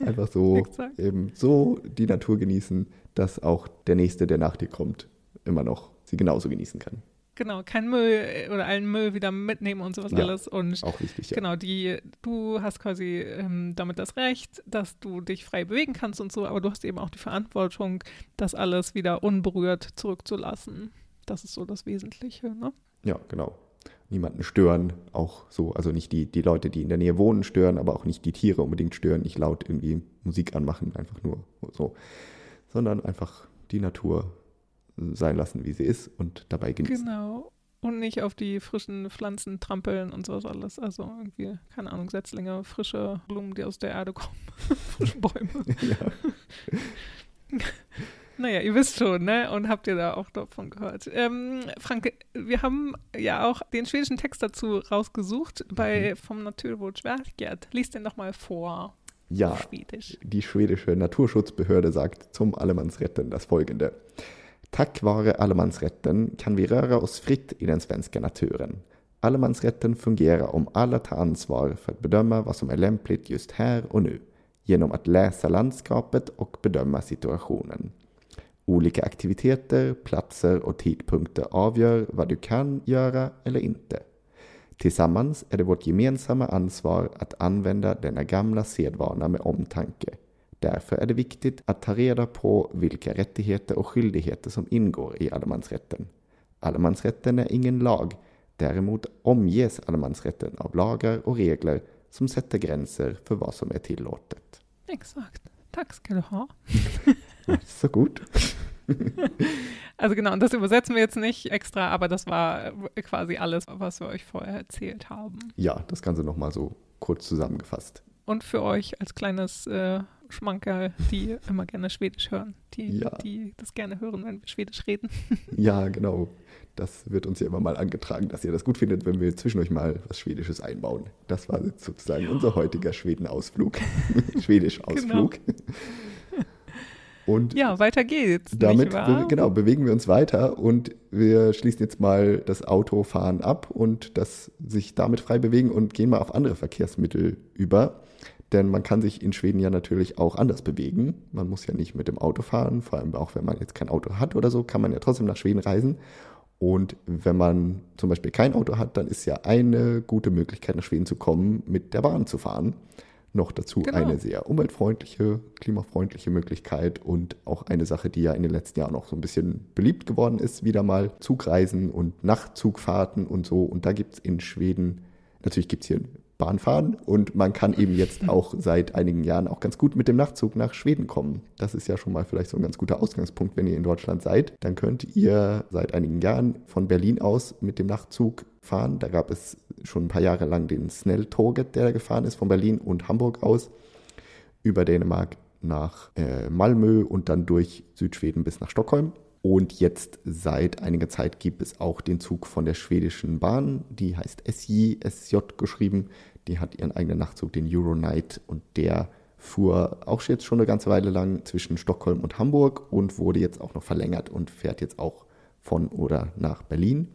einfach so eben so die Natur genießen, dass auch der Nächste, der nach dir kommt, immer noch sie genauso genießen kann. Genau, kein Müll äh, oder allen Müll wieder mitnehmen und sowas Ja. alles. Und Auch wichtig, ja. Genau, die, du hast quasi ähm, damit das Recht, dass du dich frei bewegen kannst und so, aber du hast eben auch die Verantwortung, das alles wieder unberührt zurückzulassen. Das ist so das Wesentliche, ne? Ja, genau. Niemanden stören, auch so, also nicht die, die Leute, die in der Nähe wohnen, stören, aber auch nicht die Tiere unbedingt stören, nicht laut irgendwie Musik anmachen, einfach nur so, sondern einfach die Natur sein lassen, wie sie ist und dabei genießen. Genau. Und nicht auf die frischen Pflanzen trampeln und sowas alles. Also irgendwie, keine Ahnung, Setzlinge, frische Blumen, die aus der Erde kommen, frische Bäume. Ja. Naja, ihr wisst schon, ne? Und habt ihr da auch davon gehört. Ähm, Frank, wir haben ja auch den schwedischen Text dazu rausgesucht bei vom Naturvårdsverket. Lies den doch mal vor. ja, Schwedisch. Die schwedische Naturschutzbehörde sagt zum Allemansrätten das folgende. Tack vare allemansrätten kan vi röra oss fritt i den svenska naturen. Allemansrätten fungerar om alla tar ansvar för att bedöma vad som är lämpligt just här och nu genom att läsa landskapet och bedöma situationen. Olika aktiviteter, platser och tidpunkter avgör vad du kan göra eller inte. Tillsammans är det vårt gemensamma ansvar att använda denna gamla sedvana med omtanke. Därför är det viktigt att ta reda på vilka rättigheter och skyldigheter som ingår i allemansrätten. Allemansrätten är ingen lag, däremot omges allemansrätten av lagar och regler som sätter gränser för vad som är tillåtet. Exakt. Tack ska du ha. Så gut. Also genau, das übersetzen wir jetzt nicht extra, aber das war quasi alles, was wir euch vorher erzählt haben. Ja, das Ganze nochmal so kurz zusammengefasst. Und für euch als kleines äh, Schmankerl, die immer gerne Schwedisch hören, die, Ja. die das gerne hören, wenn wir Schwedisch reden. Ja, genau. Das wird uns ja immer mal angetragen, dass ihr das gut findet, wenn wir zwischendurch mal was Schwedisches einbauen. Das war sozusagen unser heutiger Schwedenausflug. Schwedisch-Ausflug. Und Ja, weiter geht's. damit be genau, bewegen wir uns weiter und wir schließen jetzt mal das Autofahren ab und das sich damit frei bewegen und gehen mal auf andere Verkehrsmittel über. Denn man kann sich in Schweden ja natürlich auch anders bewegen. Man muss ja nicht mit dem Auto fahren, vor allem auch wenn man jetzt kein Auto hat oder so, kann man ja trotzdem nach Schweden reisen. Und wenn man zum Beispiel kein Auto hat, dann ist ja eine gute Möglichkeit, nach Schweden zu kommen, mit der Bahn zu fahren. Noch dazu Genau. eine sehr umweltfreundliche, klimafreundliche Möglichkeit und auch eine Sache, die ja in den letzten Jahren auch so ein bisschen beliebt geworden ist, wieder mal Zugreisen und Nachtzugfahrten und so. Und da gibt es in Schweden, natürlich gibt es hier Bahnfahren und man kann eben jetzt auch seit einigen Jahren auch ganz gut mit dem Nachtzug nach Schweden kommen. Das ist ja schon mal vielleicht so ein ganz guter Ausgangspunkt, wenn ihr in Deutschland seid. Dann könnt ihr seit einigen Jahren von Berlin aus mit dem Nachtzug fahren. Da gab es schon ein paar Jahre lang den Snelltåget, der gefahren ist von Berlin und Hamburg aus über Dänemark nach äh, Malmö und dann durch Südschweden bis nach Stockholm. Und jetzt seit einiger Zeit gibt es auch den Zug von der schwedischen Bahn, die heißt SJ, SJ geschrieben. Die hat ihren eigenen Nachtzug, den Euronight, und der fuhr auch jetzt schon eine ganze Weile lang zwischen Stockholm und Hamburg und wurde jetzt auch noch verlängert und fährt jetzt auch von oder nach Berlin.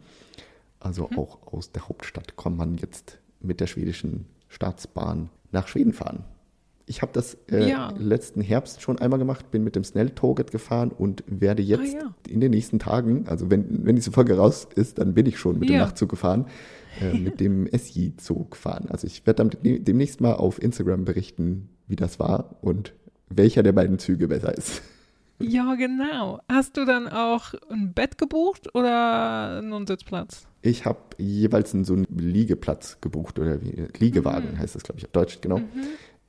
Also auch aus der Hauptstadt kann man jetzt mit der schwedischen Staatsbahn nach Schweden fahren. Ich habe das äh, Ja. letzten Herbst schon einmal gemacht, bin mit dem Snelltoget gefahren und werde jetzt Ah, ja. in den nächsten Tagen, also wenn, wenn diese Folge raus ist, dann bin ich schon mit dem Ja. Nachtzug gefahren, äh, mit dem SJ-Zug fahren. Also ich werde dann dem- demnächst mal auf Instagram berichten, wie das war und welcher der beiden Züge besser ist. Ja, genau. Hast du dann auch ein Bett gebucht oder einen Sitzplatz? Ich habe jeweils einen, so einen Liegeplatz gebucht oder wie, Liegewagen Mhm. heißt das, glaube ich, auf Deutsch, genau.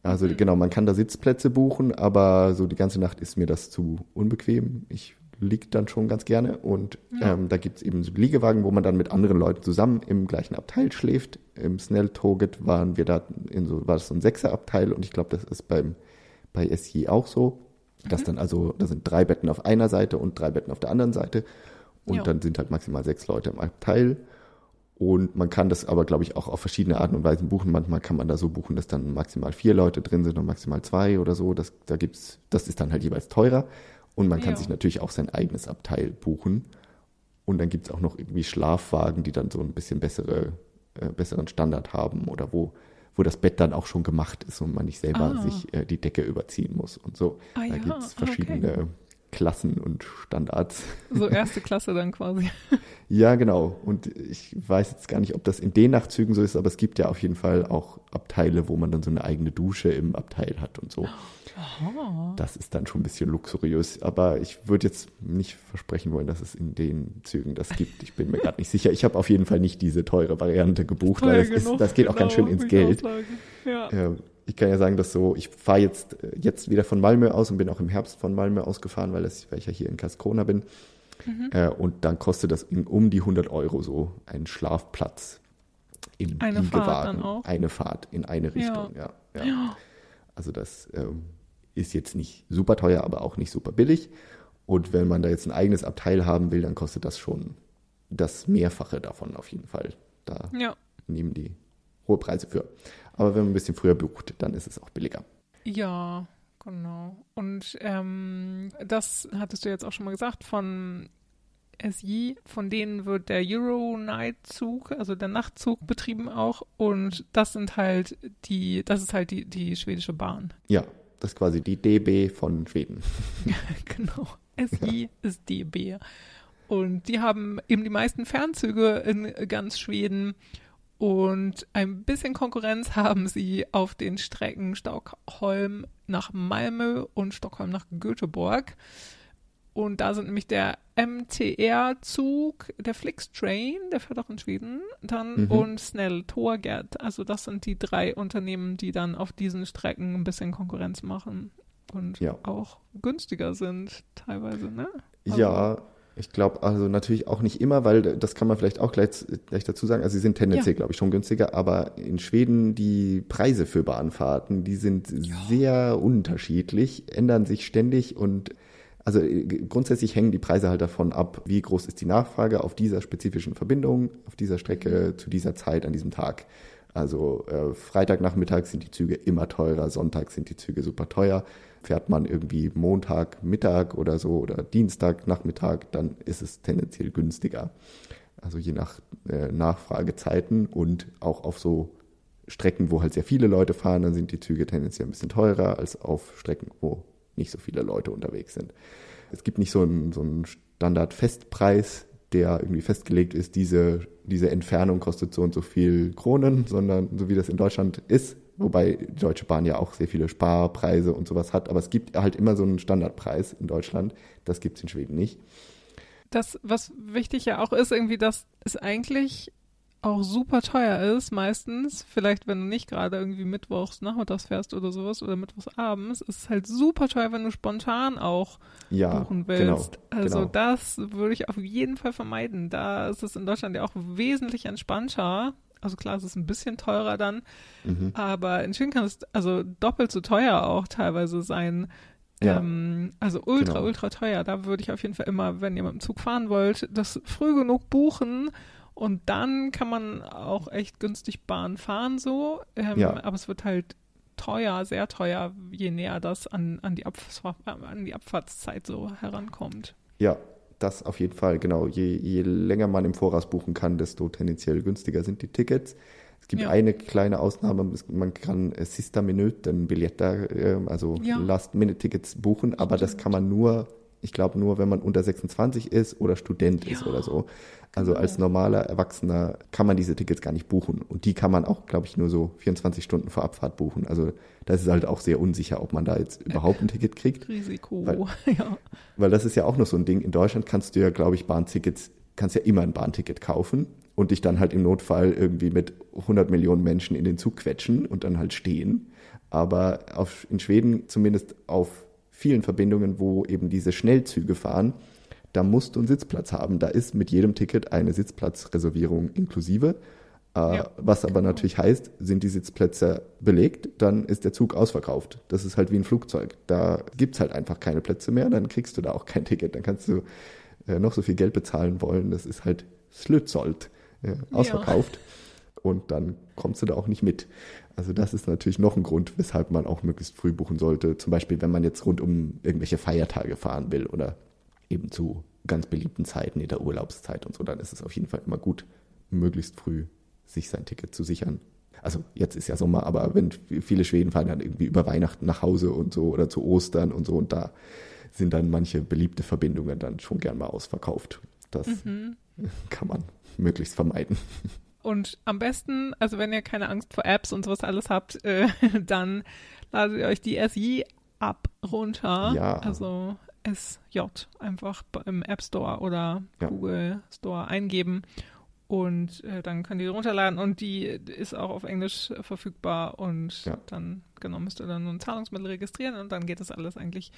Also genau, man kann da Sitzplätze buchen, aber so die ganze Nacht ist mir das zu unbequem. Ich liege dann schon ganz gerne und Ja. ähm, da gibt es eben so Liegewagen, wo man dann mit anderen Leuten zusammen im gleichen Abteil schläft. Im Snelltoget waren wir da in so, war das so ein Sechserabteil und ich glaube, das ist beim, bei SJ auch so. Dass dann also, da sind drei Betten auf einer Seite und drei Betten auf der anderen Seite. Und Ja. dann sind halt maximal sechs Leute im Abteil. Und man kann das aber, glaube ich, auch auf verschiedene Arten und Weisen buchen. Manchmal kann man da so buchen, dass dann maximal vier Leute drin sind und maximal zwei oder so. Das, da gibt's, das ist dann halt jeweils teurer. Und man kann Ja. sich natürlich auch sein eigenes Abteil buchen. Und dann gibt's auch noch irgendwie Schlafwagen, die dann so ein bisschen bessere, äh, besseren Standard haben oder wo, wo das Bett dann auch schon gemacht ist und man nicht selber Ah. sich äh, die Decke überziehen muss und so. Ah da ja, gibt's okay. Klassen und Standards. So erste Klasse dann quasi. Ja, genau. Und ich weiß jetzt gar nicht, ob das in den Nachtzügen so ist, aber es gibt ja auf jeden Fall auch Abteile, wo man dann so eine eigene Dusche im Abteil hat und so. Aha. Das ist dann schon ein bisschen luxuriös. Aber ich würde jetzt nicht versprechen wollen, dass es in den Zügen das gibt. Ich bin mir gerade nicht sicher. Ich habe auf jeden Fall nicht diese teure Variante gebucht, weil das, ist, das geht auch ganz schön genau, ins Geld. Ja. Ja, ich kann ja sagen, dass so, ich fahre jetzt, äh, jetzt wieder von Malmö aus und bin auch im Herbst von Malmö ausgefahren, weil, das, weil ich ja hier in Karlskrona bin. Mhm. Äh, und dann kostet das in, um die 100 Euro so ein Schlafplatz im Eine Fahrt Liegewagen. dann auch? Eine Fahrt in eine Ja. Richtung, ja. ja. Also das ähm, ist jetzt nicht super teuer, aber auch nicht super billig. Und wenn man da jetzt ein eigenes Abteil haben will, dann kostet das schon das Mehrfache davon auf jeden Fall. Da Ja. nehmen die hohe Preise für. Aber wenn man ein bisschen früher bucht, dann ist es auch billiger. Ja, genau. Und ähm, das hattest du jetzt auch schon mal gesagt von SJ, von denen wird der Euro-Night-Zug, also der Nachtzug betrieben auch. Und das sind halt die, das ist halt die, die schwedische Bahn. Ja, das ist quasi die DB von Schweden. genau. SJ ist DB. Und die haben eben die meisten Fernzüge in ganz Schweden. Und ein bisschen Konkurrenz haben sie auf den Strecken Stockholm nach Malmö und Stockholm nach Göteborg. Und da sind nämlich der MTR-Zug, der Flixtrain, der fährt auch in Schweden, dann Mhm. und Snell Torget. Also das sind die drei Unternehmen, die dann auf diesen Strecken ein bisschen Konkurrenz machen und Ja. auch günstiger sind teilweise, ne? Also- Ja, ich glaube, also natürlich auch nicht immer, weil das kann man vielleicht auch gleich, gleich dazu sagen. Also sie sind tendenziell, Ja. glaube ich, schon günstiger, aber in Schweden die Preise für Bahnfahrten, die sind sehr unterschiedlich, ändern sich ständig und also äh, grundsätzlich hängen die Preise halt davon ab, wie groß ist die Nachfrage auf dieser spezifischen Verbindung, auf dieser Strecke zu dieser Zeit an diesem Tag. Also äh, Freitagnachmittag sind die Züge immer teurer, Sonntag sind die Züge super teuer. Fährt man irgendwie Montag, Mittag oder so oder Dienstag, Nachmittag, dann ist es tendenziell günstiger. Also je nach äh, Nachfragezeiten und auch auf so Strecken, wo halt sehr viele Leute fahren, dann sind die Züge tendenziell ein bisschen teurer als auf Strecken, wo nicht so viele Leute unterwegs sind. Es gibt nicht so einen, so einen Standard-Festpreis, der irgendwie festgelegt ist, diese, diese Entfernung kostet so und so viel Kronen, sondern so wie das in Deutschland ist, wobei die Deutsche Bahn ja auch sehr viele Sparpreise und sowas hat, aber es gibt halt immer so einen Standardpreis in Deutschland, das gibt es in Schweden nicht. Das, was wichtig ja auch ist, irgendwie, dass es eigentlich auch super teuer ist, meistens, vielleicht wenn du nicht gerade irgendwie mittwochs nachmittags fährst oder sowas oder mittwochs abends, ist es halt super teuer, wenn du spontan auch Ja, buchen genau, willst. also genau. das würde ich auf jeden Fall vermeiden. Da ist es in Deutschland ja auch wesentlich entspannter. Also klar, es ist ein bisschen teurer dann, Mhm. aber in Schweden kann es also doppelt so teuer auch teilweise sein. Ja. Ähm, also ultra, Genau. ultra teuer. Da würde ich auf jeden Fall immer, wenn ihr mit dem Zug fahren wollt, das früh genug buchen und dann kann man auch echt günstig Bahn fahren so. Ähm, Ja. Aber es wird halt teuer, sehr teuer, je näher das an, an, die, Abfahr an die Abfahrtszeit so herankommt. Ja, das auf jeden Fall, genau. Je, je länger man im Voraus buchen kann, desto tendenziell günstiger sind die Tickets. Es gibt Ja. eine kleine Ausnahme, man kann äh, Sista Minuten Biljetter, äh, also Ja. Last-Minute-Tickets buchen, aber das kann man nur, ich glaube nur, wenn man unter 26 ist oder Student ist Ja, oder so. Also genau. als normaler Erwachsener kann man diese Tickets gar nicht buchen und die kann man auch, glaube ich, nur so 24 Stunden vor Abfahrt buchen. Also das ist halt auch sehr unsicher, ob man da jetzt überhaupt ein Ticket kriegt. Risiko, Weil- ja. Weil das ist ja auch noch so ein Ding. In Deutschland kannst du ja, glaube ich, Bahntickets, kannst ja immer ein Bahnticket kaufen und dich dann halt im Notfall irgendwie mit 100 Millionen Menschen in den Zug quetschen und dann halt stehen. Aber auf, in Schweden, zumindest auf vielen Verbindungen, wo eben diese Schnellzüge fahren, da musst du einen Sitzplatz haben. Da ist mit jedem Ticket eine Sitzplatzreservierung inklusive. Äh, Ja, was aber natürlich heißt, sind die Sitzplätze belegt, dann ist der Zug ausverkauft. Das ist halt wie ein Flugzeug. Da gibt's halt einfach keine Plätze mehr, dann kriegst du da auch kein Ticket. Dann kannst du äh, noch so viel Geld bezahlen wollen. Das ist halt Slötzold äh, ausverkauft. Und dann kommst du da auch nicht mit. Also das ist natürlich noch ein Grund, weshalb man auch möglichst früh buchen sollte. Zum Beispiel, wenn man jetzt rund um irgendwelche Feiertage fahren will oder eben zu ganz beliebten Zeiten in der Urlaubszeit und so, dann ist es auf jeden Fall immer gut, möglichst früh sich sein Ticket zu sichern. Also jetzt ist ja Sommer, aber wenn viele Schweden fahren dann irgendwie über Weihnachten nach Hause und so oder zu Ostern und so und da sind dann manche beliebte Verbindungen dann schon gern mal ausverkauft. Das mhm. kann man möglichst vermeiden. Und am besten, also wenn ihr keine Angst vor Apps und sowas alles habt, äh, dann ladet ihr euch die SI-App runter. Ja. Also SJ einfach im App Store oder ja. Google Store eingeben und äh, dann könnt ihr die runterladen und die ist auch auf Englisch verfügbar und ja. dann genau müsst ihr dann nur ein Zahlungsmittel registrieren und dann geht das alles eigentlich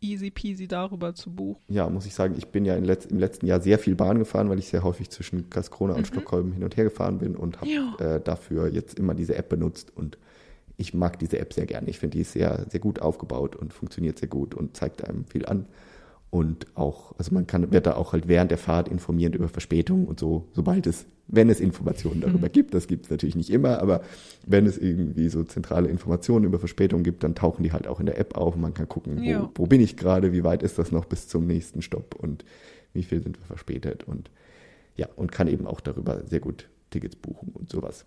easy peasy darüber zu buchen. Ja, muss ich sagen, ich bin ja Letz-, im letzten Jahr sehr viel Bahn gefahren, weil ich sehr häufig zwischen Karlskrona und mhm. Stockholm hin und her gefahren bin und habe äh, dafür jetzt immer diese App benutzt und ich mag diese App sehr gerne. Ich finde, die ist sehr, sehr gut aufgebaut und funktioniert sehr gut und zeigt einem viel an. Und auch, also man kann, wird da auch halt während der Fahrt informiert über Verspätungen und so, sobald es, wenn es Informationen darüber mhm. gibt, das gibt es natürlich nicht immer, aber wenn es irgendwie so zentrale Informationen über Verspätungen gibt, dann tauchen die halt auch in der App auf und man kann gucken, wo, wo bin ich gerade, wie weit ist das noch bis zum nächsten Stopp und wie viel sind wir verspätet und ja, und kann eben auch darüber sehr gut Tickets buchen und sowas.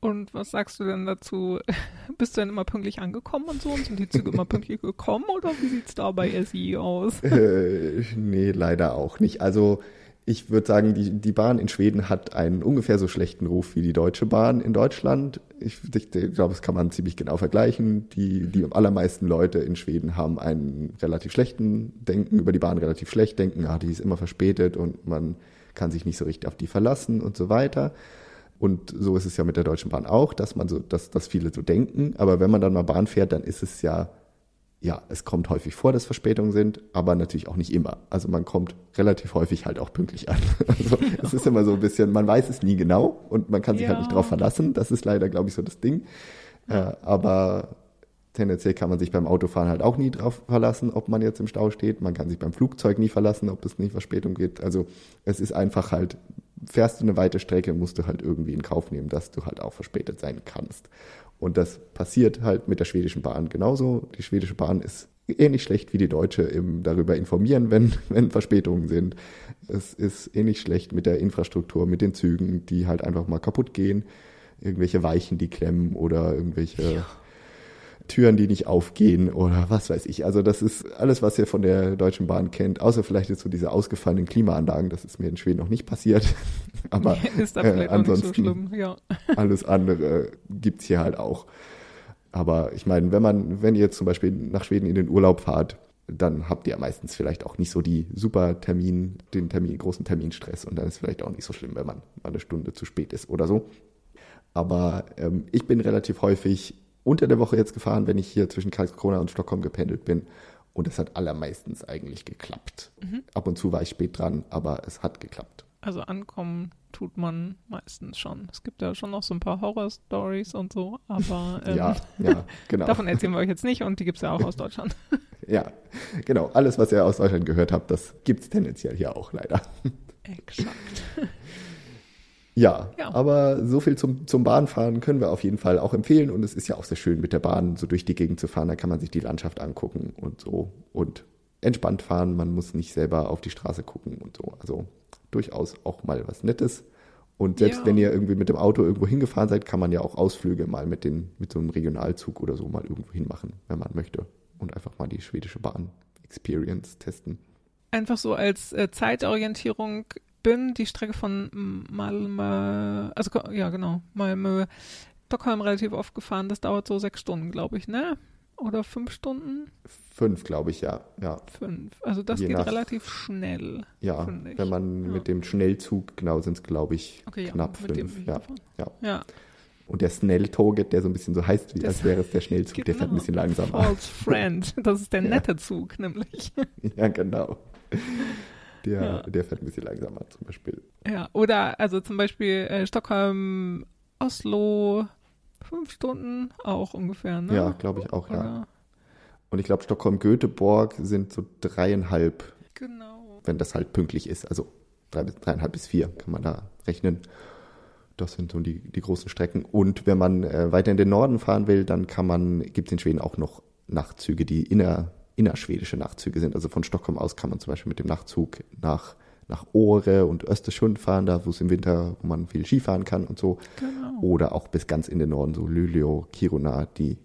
Und was sagst du denn dazu? Bist du denn immer pünktlich angekommen und so? Und sind die Züge immer pünktlich gekommen oder wie sieht es da bei SI aus? Äh, nee, leider auch nicht. Also ich würde sagen, die, die Bahn in Schweden hat einen ungefähr so schlechten Ruf wie die Deutsche Bahn in Deutschland. Ich, ich, ich glaube, das kann man ziemlich genau vergleichen. Die, die allermeisten Leute in Schweden haben einen relativ schlechten Denken über die Bahn, relativ schlecht denken, ah, die ist immer verspätet und man kann sich nicht so richtig auf die verlassen und so weiter. Und so ist es ja mit der Deutschen Bahn auch, dass man so, dass, dass viele so denken. Aber wenn man dann mal Bahn fährt, dann ist es ja, ja, es kommt häufig vor, dass Verspätungen sind, aber natürlich auch nicht immer. Also man kommt relativ häufig halt auch pünktlich an. Also es ist immer so ein bisschen, man weiß es nie genau und man kann sich ja. halt nicht drauf verlassen. Das ist leider, glaube ich, so das Ding. Äh, aber tendenziell kann man sich beim Autofahren halt auch nie drauf verlassen, ob man jetzt im Stau steht. Man kann sich beim Flugzeug nie verlassen, ob es nicht Verspätung gibt. Also es ist einfach halt fährst du eine weite Strecke, musst du halt irgendwie in Kauf nehmen, dass du halt auch verspätet sein kannst. Und das passiert halt mit der schwedischen Bahn genauso. Die schwedische Bahn ist ähnlich schlecht wie die deutsche im darüber informieren, wenn, wenn Verspätungen sind. Es ist ähnlich schlecht mit der Infrastruktur, mit den Zügen, die halt einfach mal kaputt gehen. Irgendwelche Weichen, die klemmen oder irgendwelche ja. Türen, die nicht aufgehen oder was weiß ich. Also das ist alles, was ihr von der Deutschen Bahn kennt, außer vielleicht jetzt so diese ausgefallenen Klimaanlagen. Das ist mir in Schweden noch nicht passiert. Aber ist da vielleicht äh, ansonsten nicht so schlimm. Ja. alles andere gibt's hier halt auch. Aber ich meine, wenn man, wenn ihr zum Beispiel nach Schweden in den Urlaub fahrt, dann habt ihr meistens vielleicht auch nicht so die super Termin, den Termin, großen Terminstress und dann ist es vielleicht auch nicht so schlimm, wenn man mal eine Stunde zu spät ist oder so. Aber ähm, ich bin relativ häufig unter der Woche jetzt gefahren, wenn ich hier zwischen Karlskrona und Stockholm gependelt bin. Und es hat allermeistens eigentlich geklappt. Mhm. Ab und zu war ich spät dran, aber es hat geklappt. Also ankommen tut man meistens schon. Es gibt ja schon noch so ein paar Horror-Stories und so, aber ähm, ja, ja, genau. davon erzählen wir euch jetzt nicht und die gibt es ja auch aus Deutschland. ja, genau. Alles, was ihr aus Deutschland gehört habt, das gibt es tendenziell hier auch leider. Exakt. Ja, ja, aber so viel zum, zum Bahnfahren können wir auf jeden Fall auch empfehlen. Und es ist ja auch sehr schön, mit der Bahn so durch die Gegend zu fahren. Da kann man sich die Landschaft angucken und so und entspannt fahren. Man muss nicht selber auf die Straße gucken und so. Also durchaus auch mal was Nettes. Und selbst ja. wenn ihr irgendwie mit dem Auto irgendwo hingefahren seid, kann man ja auch Ausflüge mal mit, den, mit so einem Regionalzug oder so mal irgendwo hinmachen, wenn man möchte. Und einfach mal die schwedische Bahn-Experience testen. Einfach so als äh, Zeitorientierung bin die Strecke von Malmö, also ja genau, Malmö, Stockholm relativ oft gefahren. Das dauert so sechs Stunden, glaube ich, ne? Oder fünf Stunden? Fünf, glaube ich, ja. ja. Fünf. Also das Je geht nach, relativ schnell. Ja, wenn man ja. mit dem Schnellzug, genau, sind es, glaube ich, okay, knapp ja, fünf. Ja, ja. ja. Und der Snelltoget, der so ein bisschen so heißt, wie das als wäre es der Schnellzug, genau. der fährt ein bisschen langsamer. False Friend, das ist der nette Zug, nämlich. Ja, genau der, ja. der fährt ein bisschen langsamer zum Beispiel. Ja, oder also zum Beispiel äh, Stockholm, Oslo, fünf Stunden auch ungefähr, ne? Ja, glaube ich auch, oder? ja. Und ich glaube, Stockholm-Göteborg sind so dreieinhalb. Genau. Wenn das halt pünktlich ist. Also drei dreieinhalb bis vier kann man da rechnen. Das sind so die, die großen Strecken. Und wenn man äh, weiter in den Norden fahren will, dann kann man, gibt es in Schweden auch noch Nachtzüge, die inner, innerschwedische Nachtzüge sind. Also von Stockholm aus kann man zum Beispiel mit dem Nachtzug nach, nach Åre und Östersund fahren, da wo es im Winter, wo man viel Skifahren kann und so. Genau. Oder auch bis ganz in den Norden, so Luleå, Kiruna, die,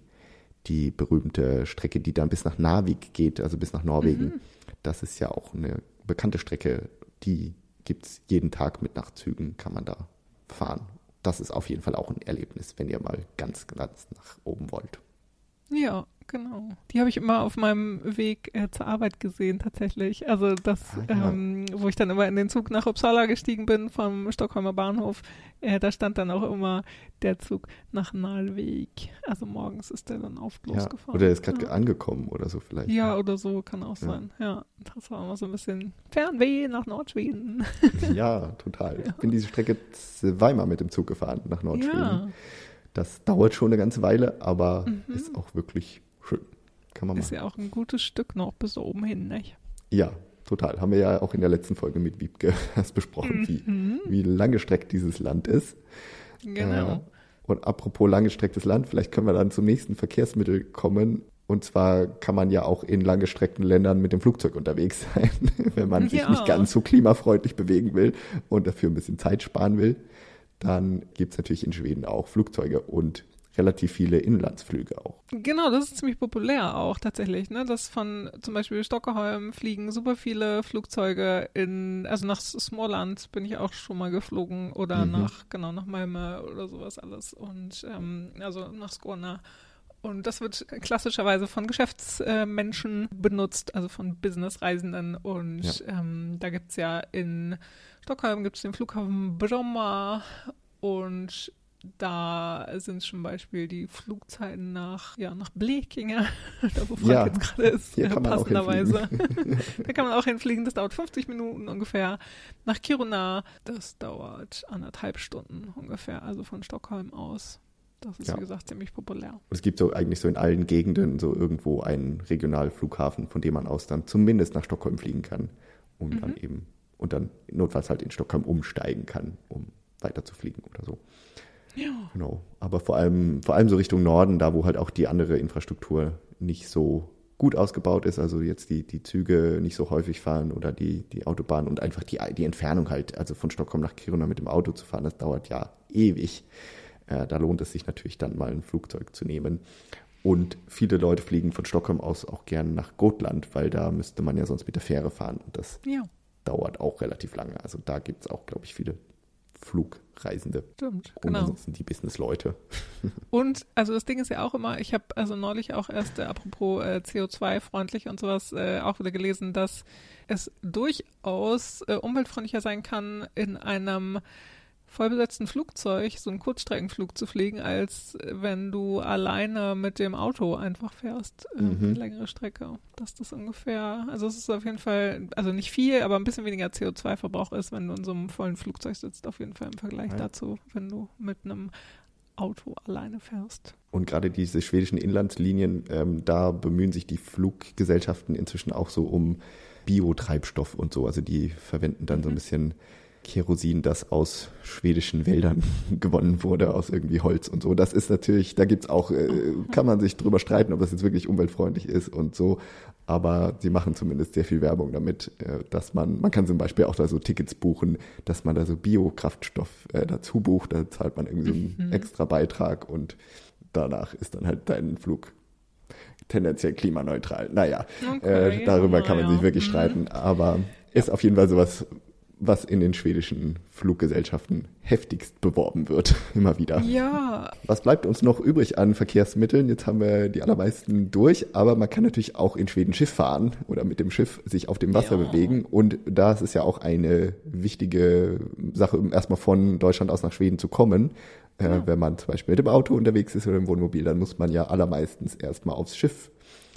die berühmte Strecke, die dann bis nach Narvik geht, also bis nach Norwegen. Mhm. Das ist ja auch eine bekannte Strecke, die gibt es jeden Tag mit Nachtzügen, kann man da fahren. Das ist auf jeden Fall auch ein Erlebnis, wenn ihr mal ganz, ganz nach oben wollt. Ja, genau. Die habe ich immer auf meinem Weg äh, zur Arbeit gesehen, tatsächlich. Also das, Ah, ja. ähm, wo ich dann immer in den Zug nach Uppsala gestiegen bin vom Stockholmer Bahnhof, äh, da stand dann auch immer der Zug nach Nalvik. Also morgens ist der dann oft Ja, losgefahren. oder er ist gerade ja. angekommen oder so vielleicht. ja, oder so kann auch sein. Ja, das war immer so ein bisschen Fernweh nach Nordschweden. Ja, total. Ich bin diese Strecke zweimal mit dem Zug gefahren nach Nordschweden. Das dauert schon eine ganze Weile, aber Mhm. ist auch wirklich schön. Kann man ist machen. ja auch ein gutes Stück noch bis oben hin, nicht? Ja, total. Haben wir ja auch in der letzten Folge mit Wiebke besprochen, wie, Mhm. wie langgestreckt dieses Land ist. Genau. Äh, und apropos langgestrecktes Land, vielleicht können wir dann zum nächsten Verkehrsmittel kommen. Und zwar kann man ja auch in langgestreckten Ländern mit dem Flugzeug unterwegs sein, wenn man sich Ja. nicht ganz so klimafreundlich bewegen will und dafür ein bisschen Zeit sparen will. Dann gibt es natürlich in Schweden auch Flugzeuge und relativ viele Inlandsflüge auch. Genau, das ist ziemlich populär auch tatsächlich. Ne? Das von zum Beispiel Stockholm fliegen super viele Flugzeuge in, also nach Småland bin ich auch schon mal geflogen oder Mhm. nach, genau, nach Malmö oder sowas alles und ähm, also nach Skåne. Und das wird klassischerweise von Geschäftsmenschen benutzt, also von Businessreisenden. Und ähm, da gibt es ja in Stockholm gibt es den Flughafen Bromma und da sind zum Beispiel die Flugzeiten nach, ja, nach Blekinge, da wo Frank Ja, jetzt gerade ist, hier kann man auch passenderweise. da kann man auch hinfliegen, das dauert 50 Minuten ungefähr. Nach Kiruna, das dauert anderthalb Stunden ungefähr, also von Stockholm aus. Das ist, Ja. wie gesagt, ziemlich populär. Es gibt so eigentlich so in allen Gegenden so irgendwo einen Regionalflughafen, von dem man aus dann zumindest nach Stockholm fliegen kann, um Mhm. dann eben und dann notfalls halt in Stockholm umsteigen kann, um weiter zu fliegen oder so. Ja. Genau. Aber vor allem, vor allem so Richtung Norden, da wo halt auch die andere Infrastruktur nicht so gut ausgebaut ist, also jetzt die, die Züge nicht so häufig fahren oder die, die Autobahn und einfach die, die Entfernung halt, also von Stockholm nach Kiruna mit dem Auto zu fahren, das dauert ja ewig. Äh, da lohnt es sich natürlich dann mal ein Flugzeug zu nehmen. Und viele Leute fliegen von Stockholm aus auch gern nach Gotland, weil da müsste man ja sonst mit der Fähre fahren und das Ja, dauert auch relativ lange. Also da gibt es auch, glaube ich, viele Flugreisende. stimmt. Und Genau. ansonsten die Businessleute. Und also das Ding ist ja auch immer, ich habe also neulich auch erst, äh, apropos äh, CO2-freundlich und sowas, äh, auch wieder gelesen, dass es durchaus äh, umweltfreundlicher sein kann, in einem vollbesetzten Flugzeug so einen Kurzstreckenflug zu fliegen, als wenn du alleine mit dem Auto einfach fährst, äh, Mhm. eine längere Strecke. Dass das ungefähr, also es ist auf jeden Fall, also nicht viel, aber ein bisschen weniger CO2-Verbrauch ist, wenn du in so einem vollen Flugzeug sitzt, auf jeden Fall im Vergleich Ja. dazu, wenn du mit einem Auto alleine fährst. Und gerade diese schwedischen Inlandslinien, ähm, da bemühen sich die Fluggesellschaften inzwischen auch so um Biotreibstoff und so. Also die verwenden dann so ein Mhm. bisschen Kerosin, das aus schwedischen Wäldern gewonnen wurde, aus irgendwie Holz und so. Das ist natürlich, da gibt's auch, äh, kann man sich drüber streiten, ob das jetzt wirklich umweltfreundlich ist und so. Aber sie machen zumindest sehr viel Werbung damit, äh, dass man, man kann zum Beispiel auch da so Tickets buchen, dass man da so Biokraftstoff äh, dazu bucht. Da zahlt man irgendwie so einen Mhm. extra Beitrag und danach ist dann halt dein Flug tendenziell klimaneutral. Naja, Okay, äh, darüber kann man sich wirklich Mhm. streiten, aber ist auf jeden Fall sowas, was in den schwedischen Fluggesellschaften heftigst beworben wird, immer wieder. Ja, Was bleibt uns noch übrig an Verkehrsmitteln? Jetzt haben wir die allermeisten durch, aber man kann natürlich auch in Schweden Schiff fahren oder mit dem Schiff sich auf dem Wasser Ja. bewegen. Und das ist ja auch eine wichtige Sache, um erstmal von Deutschland aus nach Schweden zu kommen. Äh, Ja. wenn man zum Beispiel mit dem Auto unterwegs ist oder im Wohnmobil, dann muss man ja allermeistens erstmal aufs Schiff.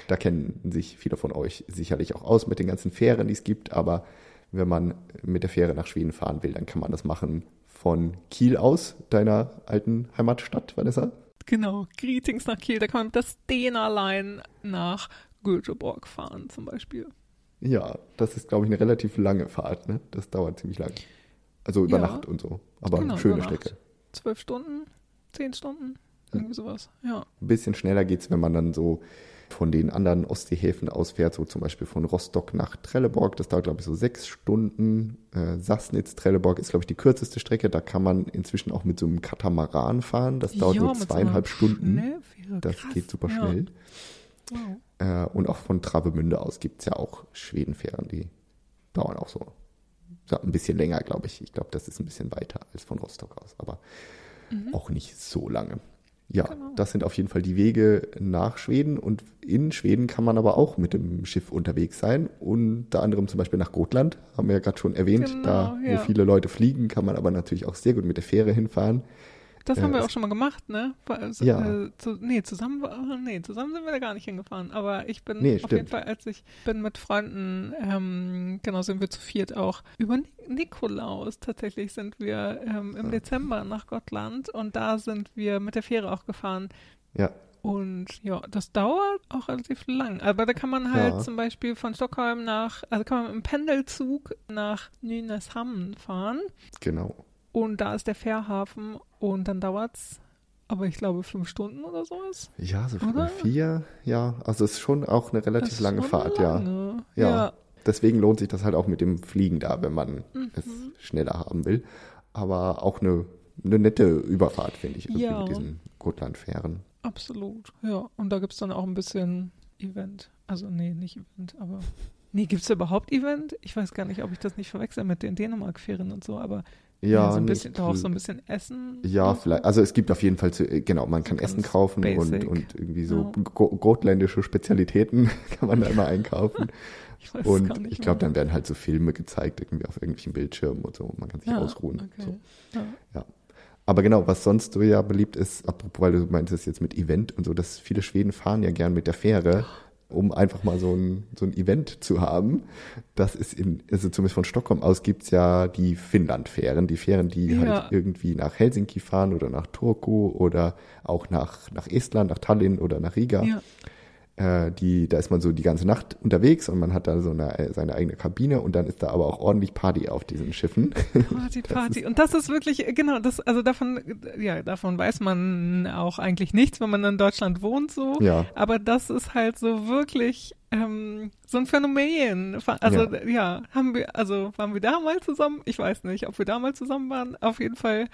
Da kennen sich viele von euch sicherlich auch aus mit den ganzen Fähren, die es gibt, aber wenn man mit der Fähre nach Schweden fahren will, dann kann man das machen von Kiel aus, deiner alten Heimatstadt, Vanessa. genau. Greetings nach Kiel. Da kann man mit der Stena Line nach Göteborg fahren zum Beispiel. Ja, das ist, glaube ich, eine relativ lange Fahrt. Ne? Das dauert ziemlich lang. Also über Ja. Nacht und so. Aber Genau, schöne. Strecke. Zwölf Stunden, zehn Stunden, irgendwie sowas. Ja. Ein bisschen schneller geht's, wenn man dann so von den anderen Ostseehäfen ausfährt, so zum Beispiel von Rostock nach Trelleborg. Das dauert, glaube ich, so sechs Stunden. Äh, Sassnitz, Trelleborg ist, glaube ich, die kürzeste Strecke. Da kann man inzwischen auch mit so einem Katamaran fahren. Das dauert ja, nur so zweieinhalb einer Stunden. Das Krass. geht super Ja. schnell. Wow. Äh, und auch von Travemünde aus gibt's ja auch Schwedenfähren, die dauern auch so ja, ein bisschen länger, glaube ich. Ich glaube, das ist ein bisschen weiter als von Rostock aus, aber auch nicht so lange. Ja. Genau. das sind auf jeden Fall die Wege nach Schweden und in Schweden kann man aber auch mit dem Schiff unterwegs sein. Unter anderem zum Beispiel nach Gotland, haben wir ja gerade schon erwähnt. Genau, da, ja. wo viele Leute fliegen, kann man aber natürlich auch sehr gut mit der Fähre hinfahren. Das haben Äh, wir auch es- schon mal gemacht, ne? Weil, Ja. Äh, zu, nee, zusammen, nee, zusammen sind wir da gar nicht hingefahren. Aber ich bin Nee, auf jeden stimmt. Fall, als ich bin mit Freunden, ähm, genau, sind wir zu viert auch. Über Ni- Nikolaus tatsächlich sind wir ähm, im Dezember nach Gottland und da sind wir mit der Fähre auch gefahren. Ja, Und ja, das dauert auch relativ lang. Aber da kann man halt Ja. zum Beispiel von Stockholm nach, also kann man im Pendelzug nach Nynäshamn fahren. genau. Und da ist der Fährhafen und dann dauert's, aber ich glaube fünf Stunden oder sowas. Ja, so Oder? vier, ja. Also es ist schon auch eine relativ lange Fahrt, ja. lange. Ja. ja. Deswegen lohnt sich das halt auch mit dem Fliegen da, wenn man Mhm. es schneller haben will. Aber auch eine, eine nette Überfahrt, finde ich, Ja. mit diesen Gotland-Fähren. Absolut, ja. Und da gibt's dann auch ein bisschen Event. Also, nee, nicht Event, aber. Nee, gibt's da überhaupt Event? Ich weiß gar nicht, ob ich das nicht verwechsel mit den Dänemark-Fähren und so, aber Ja, so ein nicht- bisschen, doch auch so ein bisschen Essen. Ja, und vielleicht. Also es gibt auf jeden Fall, zu, äh, genau, man kann Essen kaufen und, basic. und irgendwie so Ja. go gotländische Spezialitäten kann man da immer einkaufen. Ich weiß es gar Und nicht ich glaube, dann werden halt so Filme gezeigt, irgendwie auf irgendwelchen Bildschirmen und so. Und man kann sich Ja, ausruhen. okay. So. Ja. Ja. Aber genau, was sonst so ja beliebt ist, apropos, weil du meintest jetzt mit Event und so, dass viele Schweden fahren ja gern mit der Fähre, um einfach mal so ein, so ein Event zu haben. Das ist in, also zumindest von Stockholm aus gibt's ja die Finnland-Fähren, die Fähren, die Ja. halt irgendwie nach Helsinki fahren oder nach Turku oder auch nach, nach Estland, nach Tallinn oder nach Riga. Ja. Äh, die, da ist man so die ganze Nacht unterwegs und man hat da so eine, äh, seine eigene Kabine und dann ist da aber auch ordentlich Party auf diesen Schiffen. Party, Party. Und das ist wirklich, äh, genau, das, also davon, äh, ja, davon weiß man auch eigentlich nichts, wenn man in Deutschland wohnt, so. Ja. Aber das ist halt so wirklich ähm, so ein Phänomen. Also Ja. ja. haben wir, also waren wir da mal zusammen? Ich weiß nicht, ob wir da mal zusammen waren. Auf jeden Fall.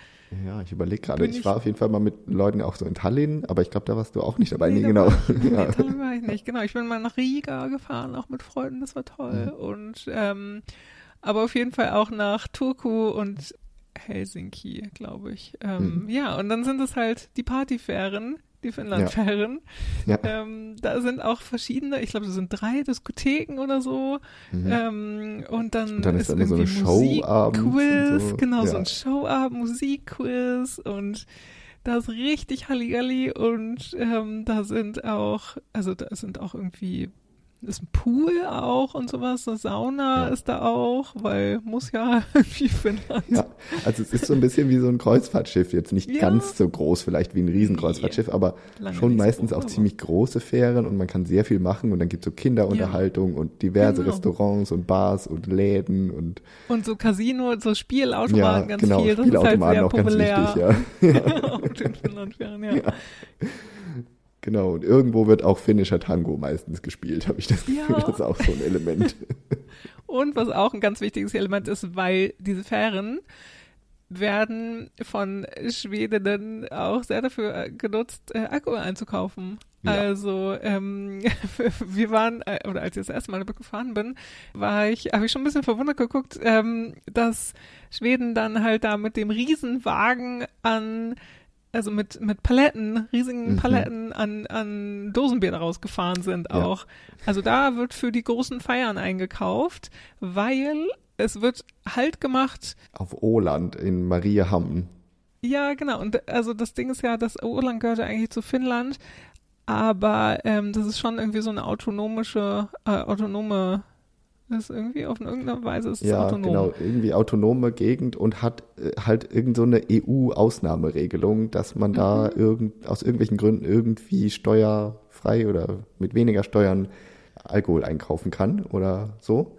Ja, ich überlege gerade. Ich, ich- war auf jeden Fall mal mit Leuten auch so in Tallinn, aber ich glaube, da warst du auch nicht dabei. Nee, da genau. war ich- ja. Nee, Tallinn war ich nicht. Genau, ich bin mal nach Riga gefahren, auch mit Freunden, das war toll. Mhm. Und ähm, aber auf jeden Fall auch nach Turku und Helsinki, glaube ich. Ähm, Mhm. Ja, und dann sind es halt die Partyfähren, die Finnlandfähren. Ja. Ähm, da sind auch verschiedene, ich glaube, das sind drei Diskotheken oder so. Mhm. Ähm, und dann, Und dann ist da immer so eine irgendwie Showabend so. genau, so Ja. ein Showabend, Musikquiz und da ist richtig Halligalli und ähm, da sind auch, also da sind auch irgendwie, ist ein Pool auch und sowas, eine Sauna Ja. ist da auch, weil muss ja irgendwie Finnland. Ja, also es ist so ein bisschen wie so ein Kreuzfahrtschiff, jetzt nicht Ja. ganz so groß vielleicht wie ein Riesenkreuzfahrtschiff, aber Lange schon meistens groß, auch ziemlich große Fähren und man kann sehr viel machen und dann gibt es so Kinderunterhaltung und diverse Genau. Restaurants und Bars und Läden und Und so Casino, so Spielautomaten ja, ganz genau, viel, das ist halt Spielautomaten sehr auch ganz populär. wichtig, ja. auf den Finnlandfähren, ja. Ja. Genau, und irgendwo wird auch finnischer Tango meistens gespielt, habe ich das Gefühl. Ja. Das ist auch so ein Element. Und was auch ein ganz wichtiges Element ist, weil diese Fähren werden von Schwedinnen auch sehr dafür äh, genutzt, äh, Alkohol einzukaufen. Ja. Also ähm, wir waren, äh, oder als ich das erste Mal gefahren bin, war ich, habe ich schon ein bisschen verwundert geguckt, ähm, dass Schweden dann halt da mit dem Riesenwagen an also mit, mit Paletten, riesigen Mhm. Paletten an, an Dosenbier rausgefahren sind Ja. auch. Also da wird für die großen Feiern eingekauft, weil es wird Halt gemacht. Auf Åland in Mariehamn. Ja, genau. Und also das Ding ist ja, das Urland gehört ja eigentlich zu Finnland, aber ähm, das ist schon irgendwie so eine autonomische, äh, autonome, ist irgendwie auf irgendeine Weise ist Ja, autonom. genau, irgendwie autonome Gegend und hat äh, halt irgend so eine EU-Ausnahmeregelung, dass man da Mhm. irgend, aus irgendwelchen Gründen irgendwie steuerfrei oder mit weniger Steuern Alkohol einkaufen kann oder so.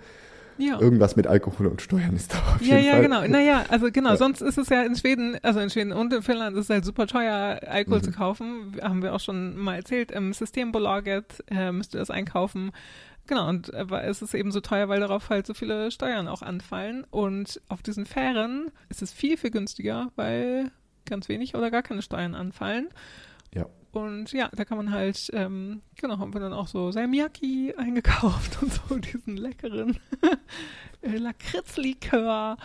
Ja. Irgendwas mit Alkohol und Steuern ist da auf Ja, jeden ja, Fall. genau. Naja, also genau, Ja. sonst ist es ja in Schweden, also in Schweden und in Finnland ist es halt super teuer, Alkohol Mhm. zu kaufen. Haben wir auch schon mal erzählt. Im Systembolaget äh, müsst ihr das einkaufen. Genau, und äh, es ist eben so teuer, weil darauf halt so viele Steuern auch anfallen. Und auf diesen Fähren ist es viel, viel günstiger, weil ganz wenig oder gar keine Steuern anfallen. Ja. Und ja, da kann man halt, ähm, genau, haben wir dann auch so Salmiakki eingekauft und so diesen leckeren äh, Lakritzlikör.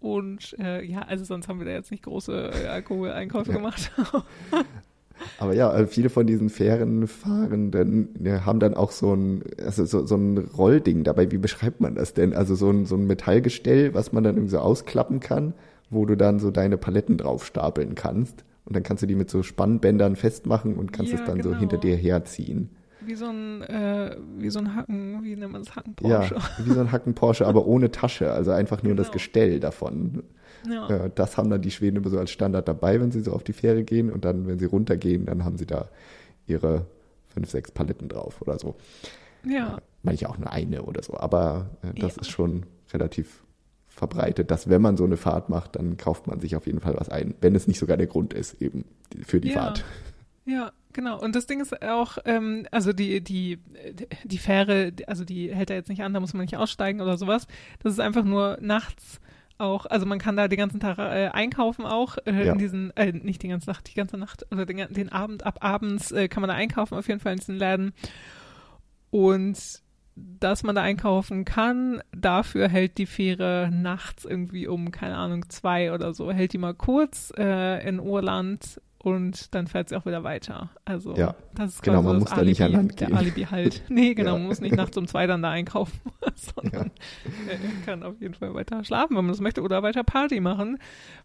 Und äh, ja, also sonst haben wir da jetzt nicht große äh, Alkoholeinkäufe Ja. gemacht. Aber ja, also viele von diesen Fährenfahrenden ja, haben dann auch so ein, also so, so ein Rollding dabei. Wie beschreibt man das denn? Also so ein, so ein Metallgestell, was man dann irgendwie so ausklappen kann, wo du dann so deine Paletten drauf stapeln kannst. Und dann kannst du die mit so Spannbändern festmachen und kannst Ja, es dann so genau. hinter dir herziehen. wie so ein, äh, wie so ein Hacken, wie nennt man das Hacken Ja, wie so ein Hacken Porsche, aber ohne Tasche. Also einfach nur das Genau. Gestell davon. Ja. Äh, das haben dann die Schweden immer so als Standard dabei, wenn sie so auf die Fähre gehen. Und dann, wenn sie runtergehen, dann haben sie da ihre fünf, sechs Paletten drauf oder so. ja. Manche auch nur eine oder so. Aber äh, das Ja. ist schon relativ verbreitet, dass wenn man so eine Fahrt macht, dann kauft man sich auf jeden Fall was ein, wenn es nicht sogar der Grund ist, eben für die Ja. Fahrt. Ja, genau. Und das Ding ist auch, ähm, also die, die, die Fähre, also die hält er jetzt nicht an, da muss man nicht aussteigen oder sowas. Das ist einfach nur nachts auch, also man kann da den ganzen Tag äh, einkaufen auch, äh, Ja. in diesen, äh, nicht die ganze Nacht, die ganze Nacht, oder den, den Abend, ab abends äh, kann man da einkaufen, auf jeden Fall in diesen Läden. Und dass man da einkaufen kann, dafür hält die Fähre nachts irgendwie um, keine Ahnung, zwei oder so, hält die mal kurz äh, in Urland und dann fährt sie auch wieder weiter. Also Ja, das ist genau, man das muss da Alibi, nicht an Land der gehen. Alibi halt. Nee, genau, Ja. man muss nicht nachts um zwei dann da einkaufen, sondern er kann auf jeden Fall weiter schlafen, wenn man das möchte, oder weiter Party machen.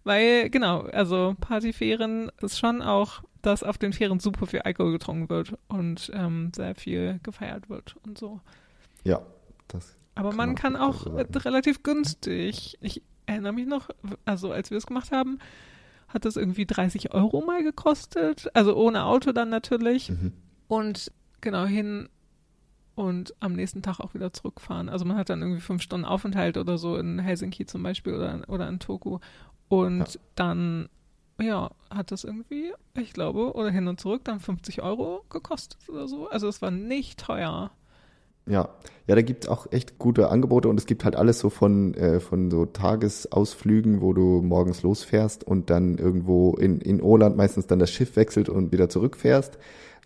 Weil, genau, also Partyfähren ist schon auch, dass auf den Fähren super viel Alkohol getrunken wird und ähm, sehr viel gefeiert wird und so. Ja, das Aber Kann man kann auch äh, relativ günstig. Ich erinnere mich noch, also als wir es gemacht haben, hat das irgendwie 30 Euro mal gekostet. Also ohne Auto dann natürlich. mhm. Und genau hin und am nächsten Tag auch wieder zurückfahren. Also man hat dann irgendwie fünf Stunden Aufenthalt oder so in Helsinki zum Beispiel oder, oder in Toku. Und Ja. dann, ja, hat das irgendwie, ich glaube, oder hin und zurück dann 50 Euro gekostet oder so. Also es war nicht teuer. Ja, ja, da gibt's auch echt gute Angebote und es gibt halt alles so von, äh, von so Tagesausflügen, wo du morgens losfährst und dann irgendwo in, in Irland meistens dann das Schiff wechselt und wieder zurückfährst.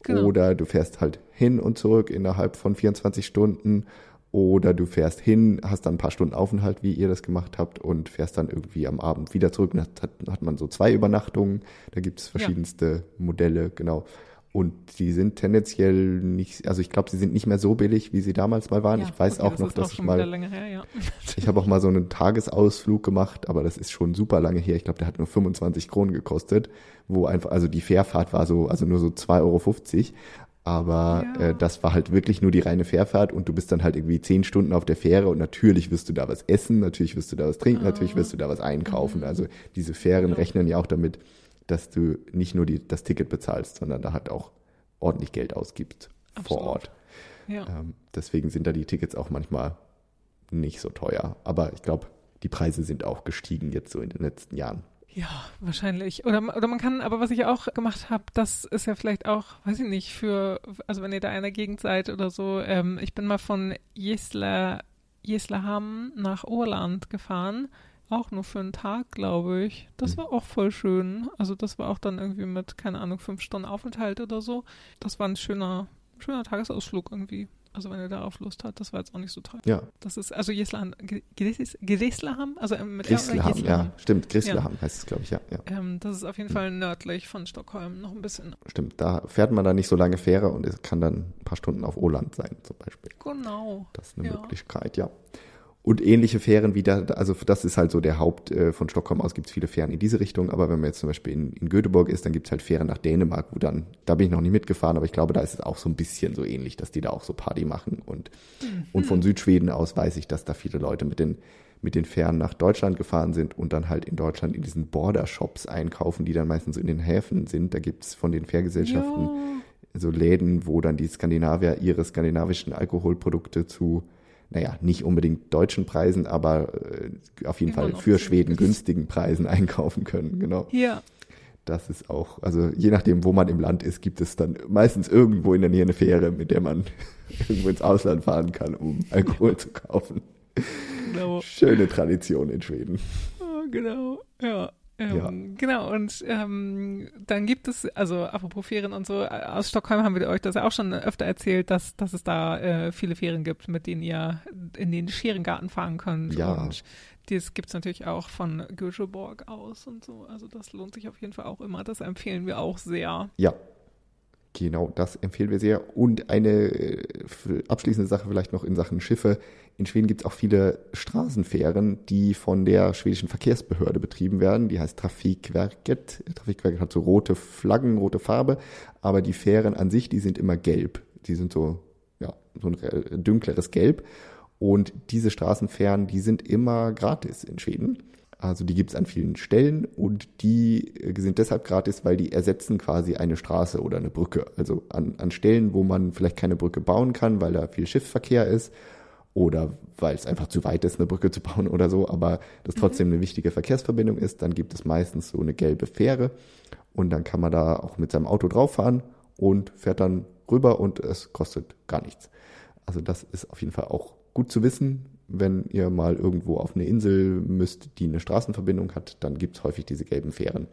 Genau. Oder du fährst halt hin und zurück innerhalb von 24 Stunden. Oder du fährst hin, hast dann ein paar Stunden Aufenthalt, wie ihr das gemacht habt, und fährst dann irgendwie am Abend wieder zurück. Und hat, hat man so zwei Übernachtungen. Da gibt es verschiedenste Modelle, genau. Und die sind tendenziell nicht, also ich glaube, sie sind nicht mehr so billig, wie sie damals mal waren. Ja, ich weiß okay, auch das noch, dass auch ich mal, her, ja. ich habe auch mal so einen Tagesausflug gemacht, aber das ist schon super lange her. Ich glaube, der hat nur 25 Kronen gekostet, wo einfach, also die Fährfahrt war so, also nur so 2,50 Euro. Aber Ja. äh, das war halt wirklich nur die reine Fährfahrt und du bist dann halt irgendwie zehn Stunden auf der Fähre und natürlich wirst du da was essen, natürlich wirst du da was trinken, natürlich wirst du da was einkaufen. Also diese Fähren Ja. rechnen ja auch damit, dass du nicht nur die, das Ticket bezahlst, sondern da halt auch ordentlich Geld ausgibst vor Absolut. Ort. ja. Ähm, deswegen sind da die Tickets auch manchmal nicht so teuer. Aber ich glaube, die Preise sind auch gestiegen jetzt so in den letzten Jahren. Ja, wahrscheinlich. Oder, oder man kann, aber was ich auch gemacht habe, das ist ja vielleicht auch, weiß ich nicht, für, also wenn ihr da in der Gegend seid oder so, ähm, ich bin mal von Jesla, Jeslaham nach Orland gefahren. Auch nur für einen Tag, glaube ich. Das Mhm. war auch voll schön. Also das war auch dann irgendwie mit, keine Ahnung, fünf Stunden Aufenthalt oder so. Das war ein schöner, schöner Tagesausflug irgendwie. Also wenn ihr darauf Lust habt, das war jetzt auch nicht so teuer. Ja, Das ist, also Jeslaham, Gedeslaham, also mit oder Grisleham, Jeslaham? ja, stimmt, Grisleham heißt es, glaube ich, ja, ja, Ähm, das ist auf jeden Fall nördlich von Stockholm, noch ein bisschen. stimmt. Da fährt man dann nicht so lange Fähre und es kann dann ein paar Stunden auf Åland sein, zum Beispiel. Genau. Das ist eine Ja. Möglichkeit, ja. Und ähnliche Fähren wie da, also das ist halt so der Haupt, äh, von Stockholm aus gibt es viele Fähren in diese Richtung, aber wenn man jetzt zum Beispiel in, in Göteborg ist, dann gibt es halt Fähren nach Dänemark, wo dann, da bin ich noch nicht mitgefahren, aber ich glaube, da ist es auch so ein bisschen so ähnlich, dass die da auch so Party machen. Und, und von Südschweden aus weiß ich, dass da viele Leute mit den, mit den Fähren nach Deutschland gefahren sind und dann halt in Deutschland in diesen Border-Shops einkaufen, die dann meistens in den Häfen sind. Da gibt es von den Fährgesellschaften so Läden, wo dann die Skandinavier ihre skandinavischen Alkoholprodukte zu, naja, nicht unbedingt deutschen Preisen, aber äh, auf jeden Fall für. Schweden günstigen Preisen einkaufen können. Genau. Ja. Das ist auch, also je nachdem, wo man im Land ist, gibt es dann meistens irgendwo in der Nähe eine Fähre, mit der man irgendwo ins Ausland fahren kann, um Alkohol zu kaufen. Genau. Schöne Tradition in Schweden. Oh, genau, ja. Ähm, Ja. Genau, und ähm, dann gibt es, also apropos Ferien und so, äh, aus Stockholm haben wir euch das ja auch schon öfter erzählt, dass, dass es da äh, viele Ferien gibt, mit denen ihr in den Scherengarten fahren könnt. Ja. Und das gibt es natürlich auch von Göteborg aus und so. Also das lohnt sich auf jeden Fall auch immer. Das empfehlen wir auch sehr. Ja, genau, das empfehlen wir sehr. Und eine äh, abschließende Sache vielleicht noch in Sachen Schiffe. In Schweden gibt es auch viele Straßenfähren, die von der schwedischen Verkehrsbehörde betrieben werden. Die heißt Trafikverket. Trafikverket hat so rote Flaggen, rote Farbe, aber die Fähren an sich, die sind immer gelb. Die sind so, ja, so ein dünkleres Gelb. Und diese Straßenfähren, die sind immer gratis in Schweden. Also die gibt es an vielen Stellen und die äh, sind deshalb gratis, weil die ersetzen quasi eine Straße oder eine Brücke. Also an, an Stellen, wo man vielleicht keine Brücke bauen kann, weil da viel Schiffsverkehr ist oder weil es einfach zu weit ist, eine Brücke zu bauen oder so, aber das trotzdem eine wichtige Verkehrsverbindung ist, dann gibt es meistens so eine gelbe Fähre und dann kann man da auch mit seinem Auto drauf fahren und fährt dann rüber und es kostet gar nichts. Also das ist auf jeden Fall auch gut zu wissen. Wenn ihr mal irgendwo auf eine Insel müsst, die eine Straßenverbindung hat, dann gibt es häufig diese gelben Fähren.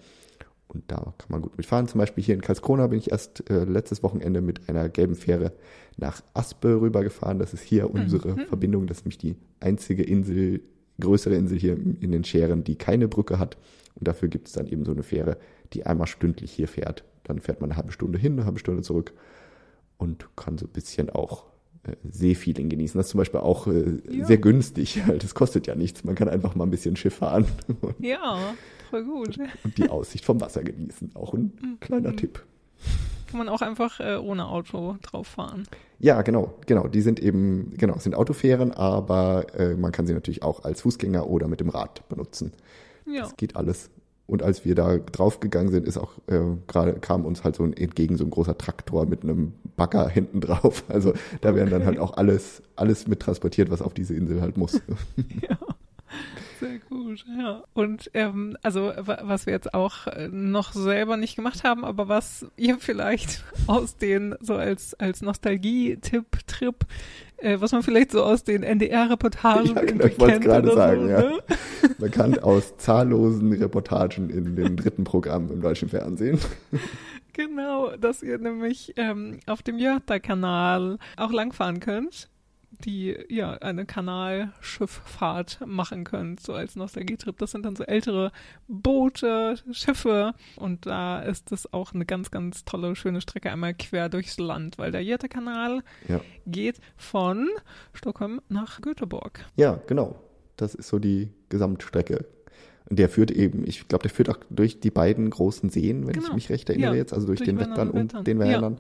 Und da kann man gut mitfahren. Zum Beispiel hier in Karlskrona bin ich erst äh, letztes Wochenende mit einer gelben Fähre nach Aspe rübergefahren. Das ist hier unsere Verbindung. Das ist nämlich die einzige Insel, größere Insel hier in den Scheren, die keine Brücke hat. Und dafür gibt es dann eben so eine Fähre, die einmal stündlich hier fährt. Dann fährt man eine halbe Stunde hin, eine halbe Stunde zurück und kann so ein bisschen auch Seefeeling genießen. Das ist zum Beispiel auch äh, Ja. sehr günstig. Das kostet ja nichts. Man kann einfach mal ein bisschen Schiff fahren Ja, voll gut. und die Aussicht vom Wasser genießen. Auch ein kleiner Tipp. Kann man auch einfach äh, ohne Auto drauf fahren. Ja, genau, genau. Die sind eben, genau, sind Autofähren, aber äh, man kann sie natürlich auch als Fußgänger oder mit dem Rad benutzen. Ja. Das geht alles. Und als wir da draufgegangen sind, ist auch äh, gerade kam uns halt so ein, entgegen so ein großer Traktor mit einem Bagger hinten drauf. Also da werden dann halt auch alles alles mit transportiert, was auf diese Insel halt muss. Ja, sehr gut, ja. Und ähm, also wa- was wir jetzt auch äh, noch selber nicht gemacht haben, aber was ihr vielleicht aus den, so als, als Nostalgie-Tipp, Trip, äh, was man vielleicht so aus den NDR-Reportagen Ja, genau, ich wollte gerade sagen, so, ja. ne? Bekannt aus zahllosen Reportagen in dem dritten Programm im deutschen Fernsehen. Genau, dass ihr nämlich ähm, auf dem Göta-Kanal auch langfahren könnt, die ja eine Kanalschifffahrt machen könnt, so als Nostalgietrip. Das sind dann so ältere Boote, Schiffe und da ist es auch eine ganz, ganz tolle, schöne Strecke einmal quer durchs Land, weil der Göta-Kanal Ja. geht von Stockholm nach Göteborg. Ja, genau. Das ist so die Gesamtstrecke. Und der führt eben, ich glaube, der führt auch durch die beiden großen Seen, wenn ich Genau. mich recht erinnere Ja, jetzt, also durch, durch den Wettern und den Ja.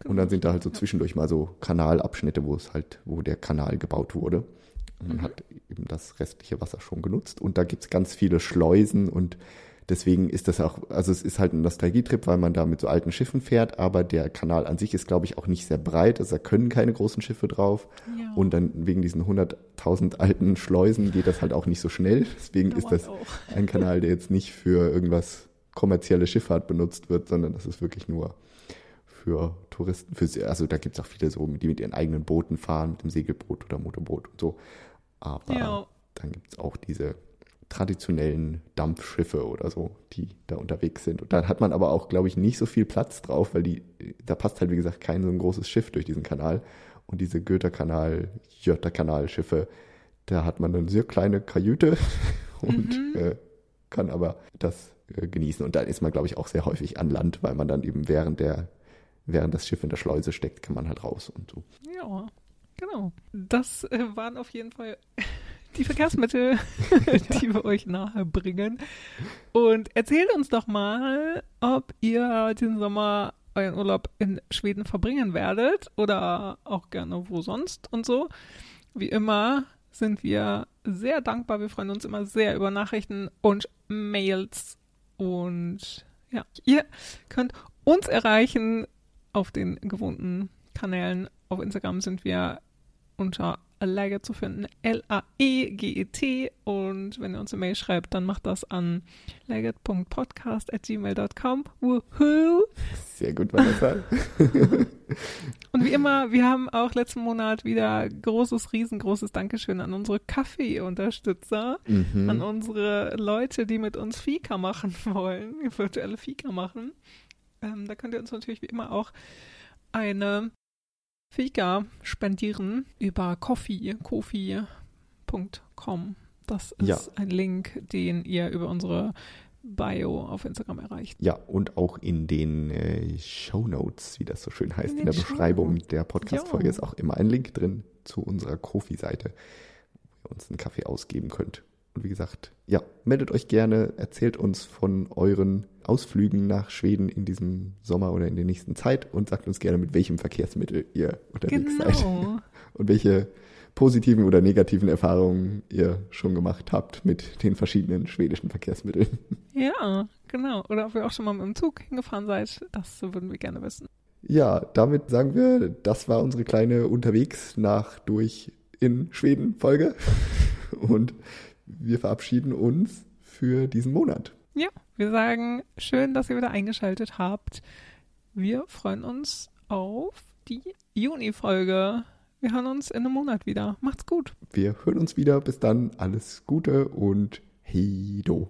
Wernern. Und dann sind da halt so zwischendurch mal so Kanalabschnitte, wo es halt, wo der Kanal gebaut wurde. Und man Mhm. hat eben das restliche Wasser schon genutzt. Und da gibt's ganz viele Schleusen und deswegen ist das auch, also es ist halt ein Nostalgietrip, weil man da mit so alten Schiffen fährt, aber der Kanal an sich ist, glaube ich, auch nicht sehr breit. Also da können keine großen Schiffe drauf. Ja. Und dann wegen diesen 100.000 alten Schleusen geht das halt auch nicht so schnell. Deswegen ist Dauert das auch. ein Kanal, der jetzt nicht für irgendwas kommerzielle Schifffahrt benutzt wird, sondern das ist wirklich nur für Touristen. Für, also da gibt es auch viele so, die mit ihren eigenen Booten fahren, mit dem Segelboot oder Motorboot und so. Aber Ja. dann gibt es auch diese traditionellen Dampfschiffe oder so, die da unterwegs sind. Und dann hat man aber auch, glaube ich, nicht so viel Platz drauf, weil die, da passt halt, wie gesagt, kein so ein großes Schiff durch diesen Kanal. Und diese Goethe-Kanal, Jötter-Kanal-Schiffe, da hat man eine sehr kleine Kajüte und Mhm. äh, kann aber das äh, genießen. Und da ist man, glaube ich, auch sehr häufig an Land, weil man dann eben während der, während das Schiff in der Schleuse steckt, kann man halt raus und so. Ja, genau. Das äh, waren auf jeden Fall die Verkehrsmittel, die wir euch nahe bringen. Und erzählt uns doch mal, ob ihr diesen Sommer euren Urlaub in Schweden verbringen werdet oder auch gerne wo sonst und so. Wie immer sind wir sehr dankbar. Wir freuen uns immer sehr über Nachrichten und Mails. Und ja, ihr könnt uns erreichen auf den gewohnten Kanälen. Auf Instagram sind wir unter Laget zu finden, L-A-E-G-E-T. Und wenn ihr uns eine Mail schreibt, dann macht das an laget.podcast.gmail.com. Woohoo! Sehr gut, Vanessa. Und wie immer, wir haben auch letzten Monat wieder großes, riesengroßes Dankeschön an unsere Kaffee-Unterstützer, Mhm. an unsere Leute, die mit uns Fika machen wollen, virtuelle Fika machen. Ähm, da könnt ihr uns natürlich wie immer auch eine Fika spendieren über coffee, kofi.com. Das ist Ja. ein Link, den ihr über unsere Bio auf Instagram erreicht. Ja, und auch in den äh, Show Notes, wie das so schön heißt, In in, der Beschreibung Shownotes. der Podcast-Folge ist auch immer ein Link drin zu unserer Kofi-Seite, wo ihr uns einen Kaffee ausgeben könnt. Und wie gesagt, ja, meldet euch gerne, erzählt uns von euren Ausflügen nach Schweden in diesem Sommer oder in der nächsten Zeit und sagt uns gerne, mit welchem Verkehrsmittel ihr unterwegs seid Genau. und welche positiven oder negativen Erfahrungen ihr schon gemacht habt mit den verschiedenen schwedischen Verkehrsmitteln. Ja, genau. Oder ob ihr auch schon mal mit dem Zug hingefahren seid, das würden wir gerne wissen. Ja, damit sagen wir, das war unsere kleine Unterwegs nach durch in Schweden Folge. Und wir verabschieden uns für diesen Monat. Ja, wir sagen schön, dass ihr wieder eingeschaltet habt. Wir freuen uns auf die Juni-Folge. Wir hören uns in einem Monat wieder. Macht's gut. Wir hören uns wieder. Bis dann. Alles Gute und Heido.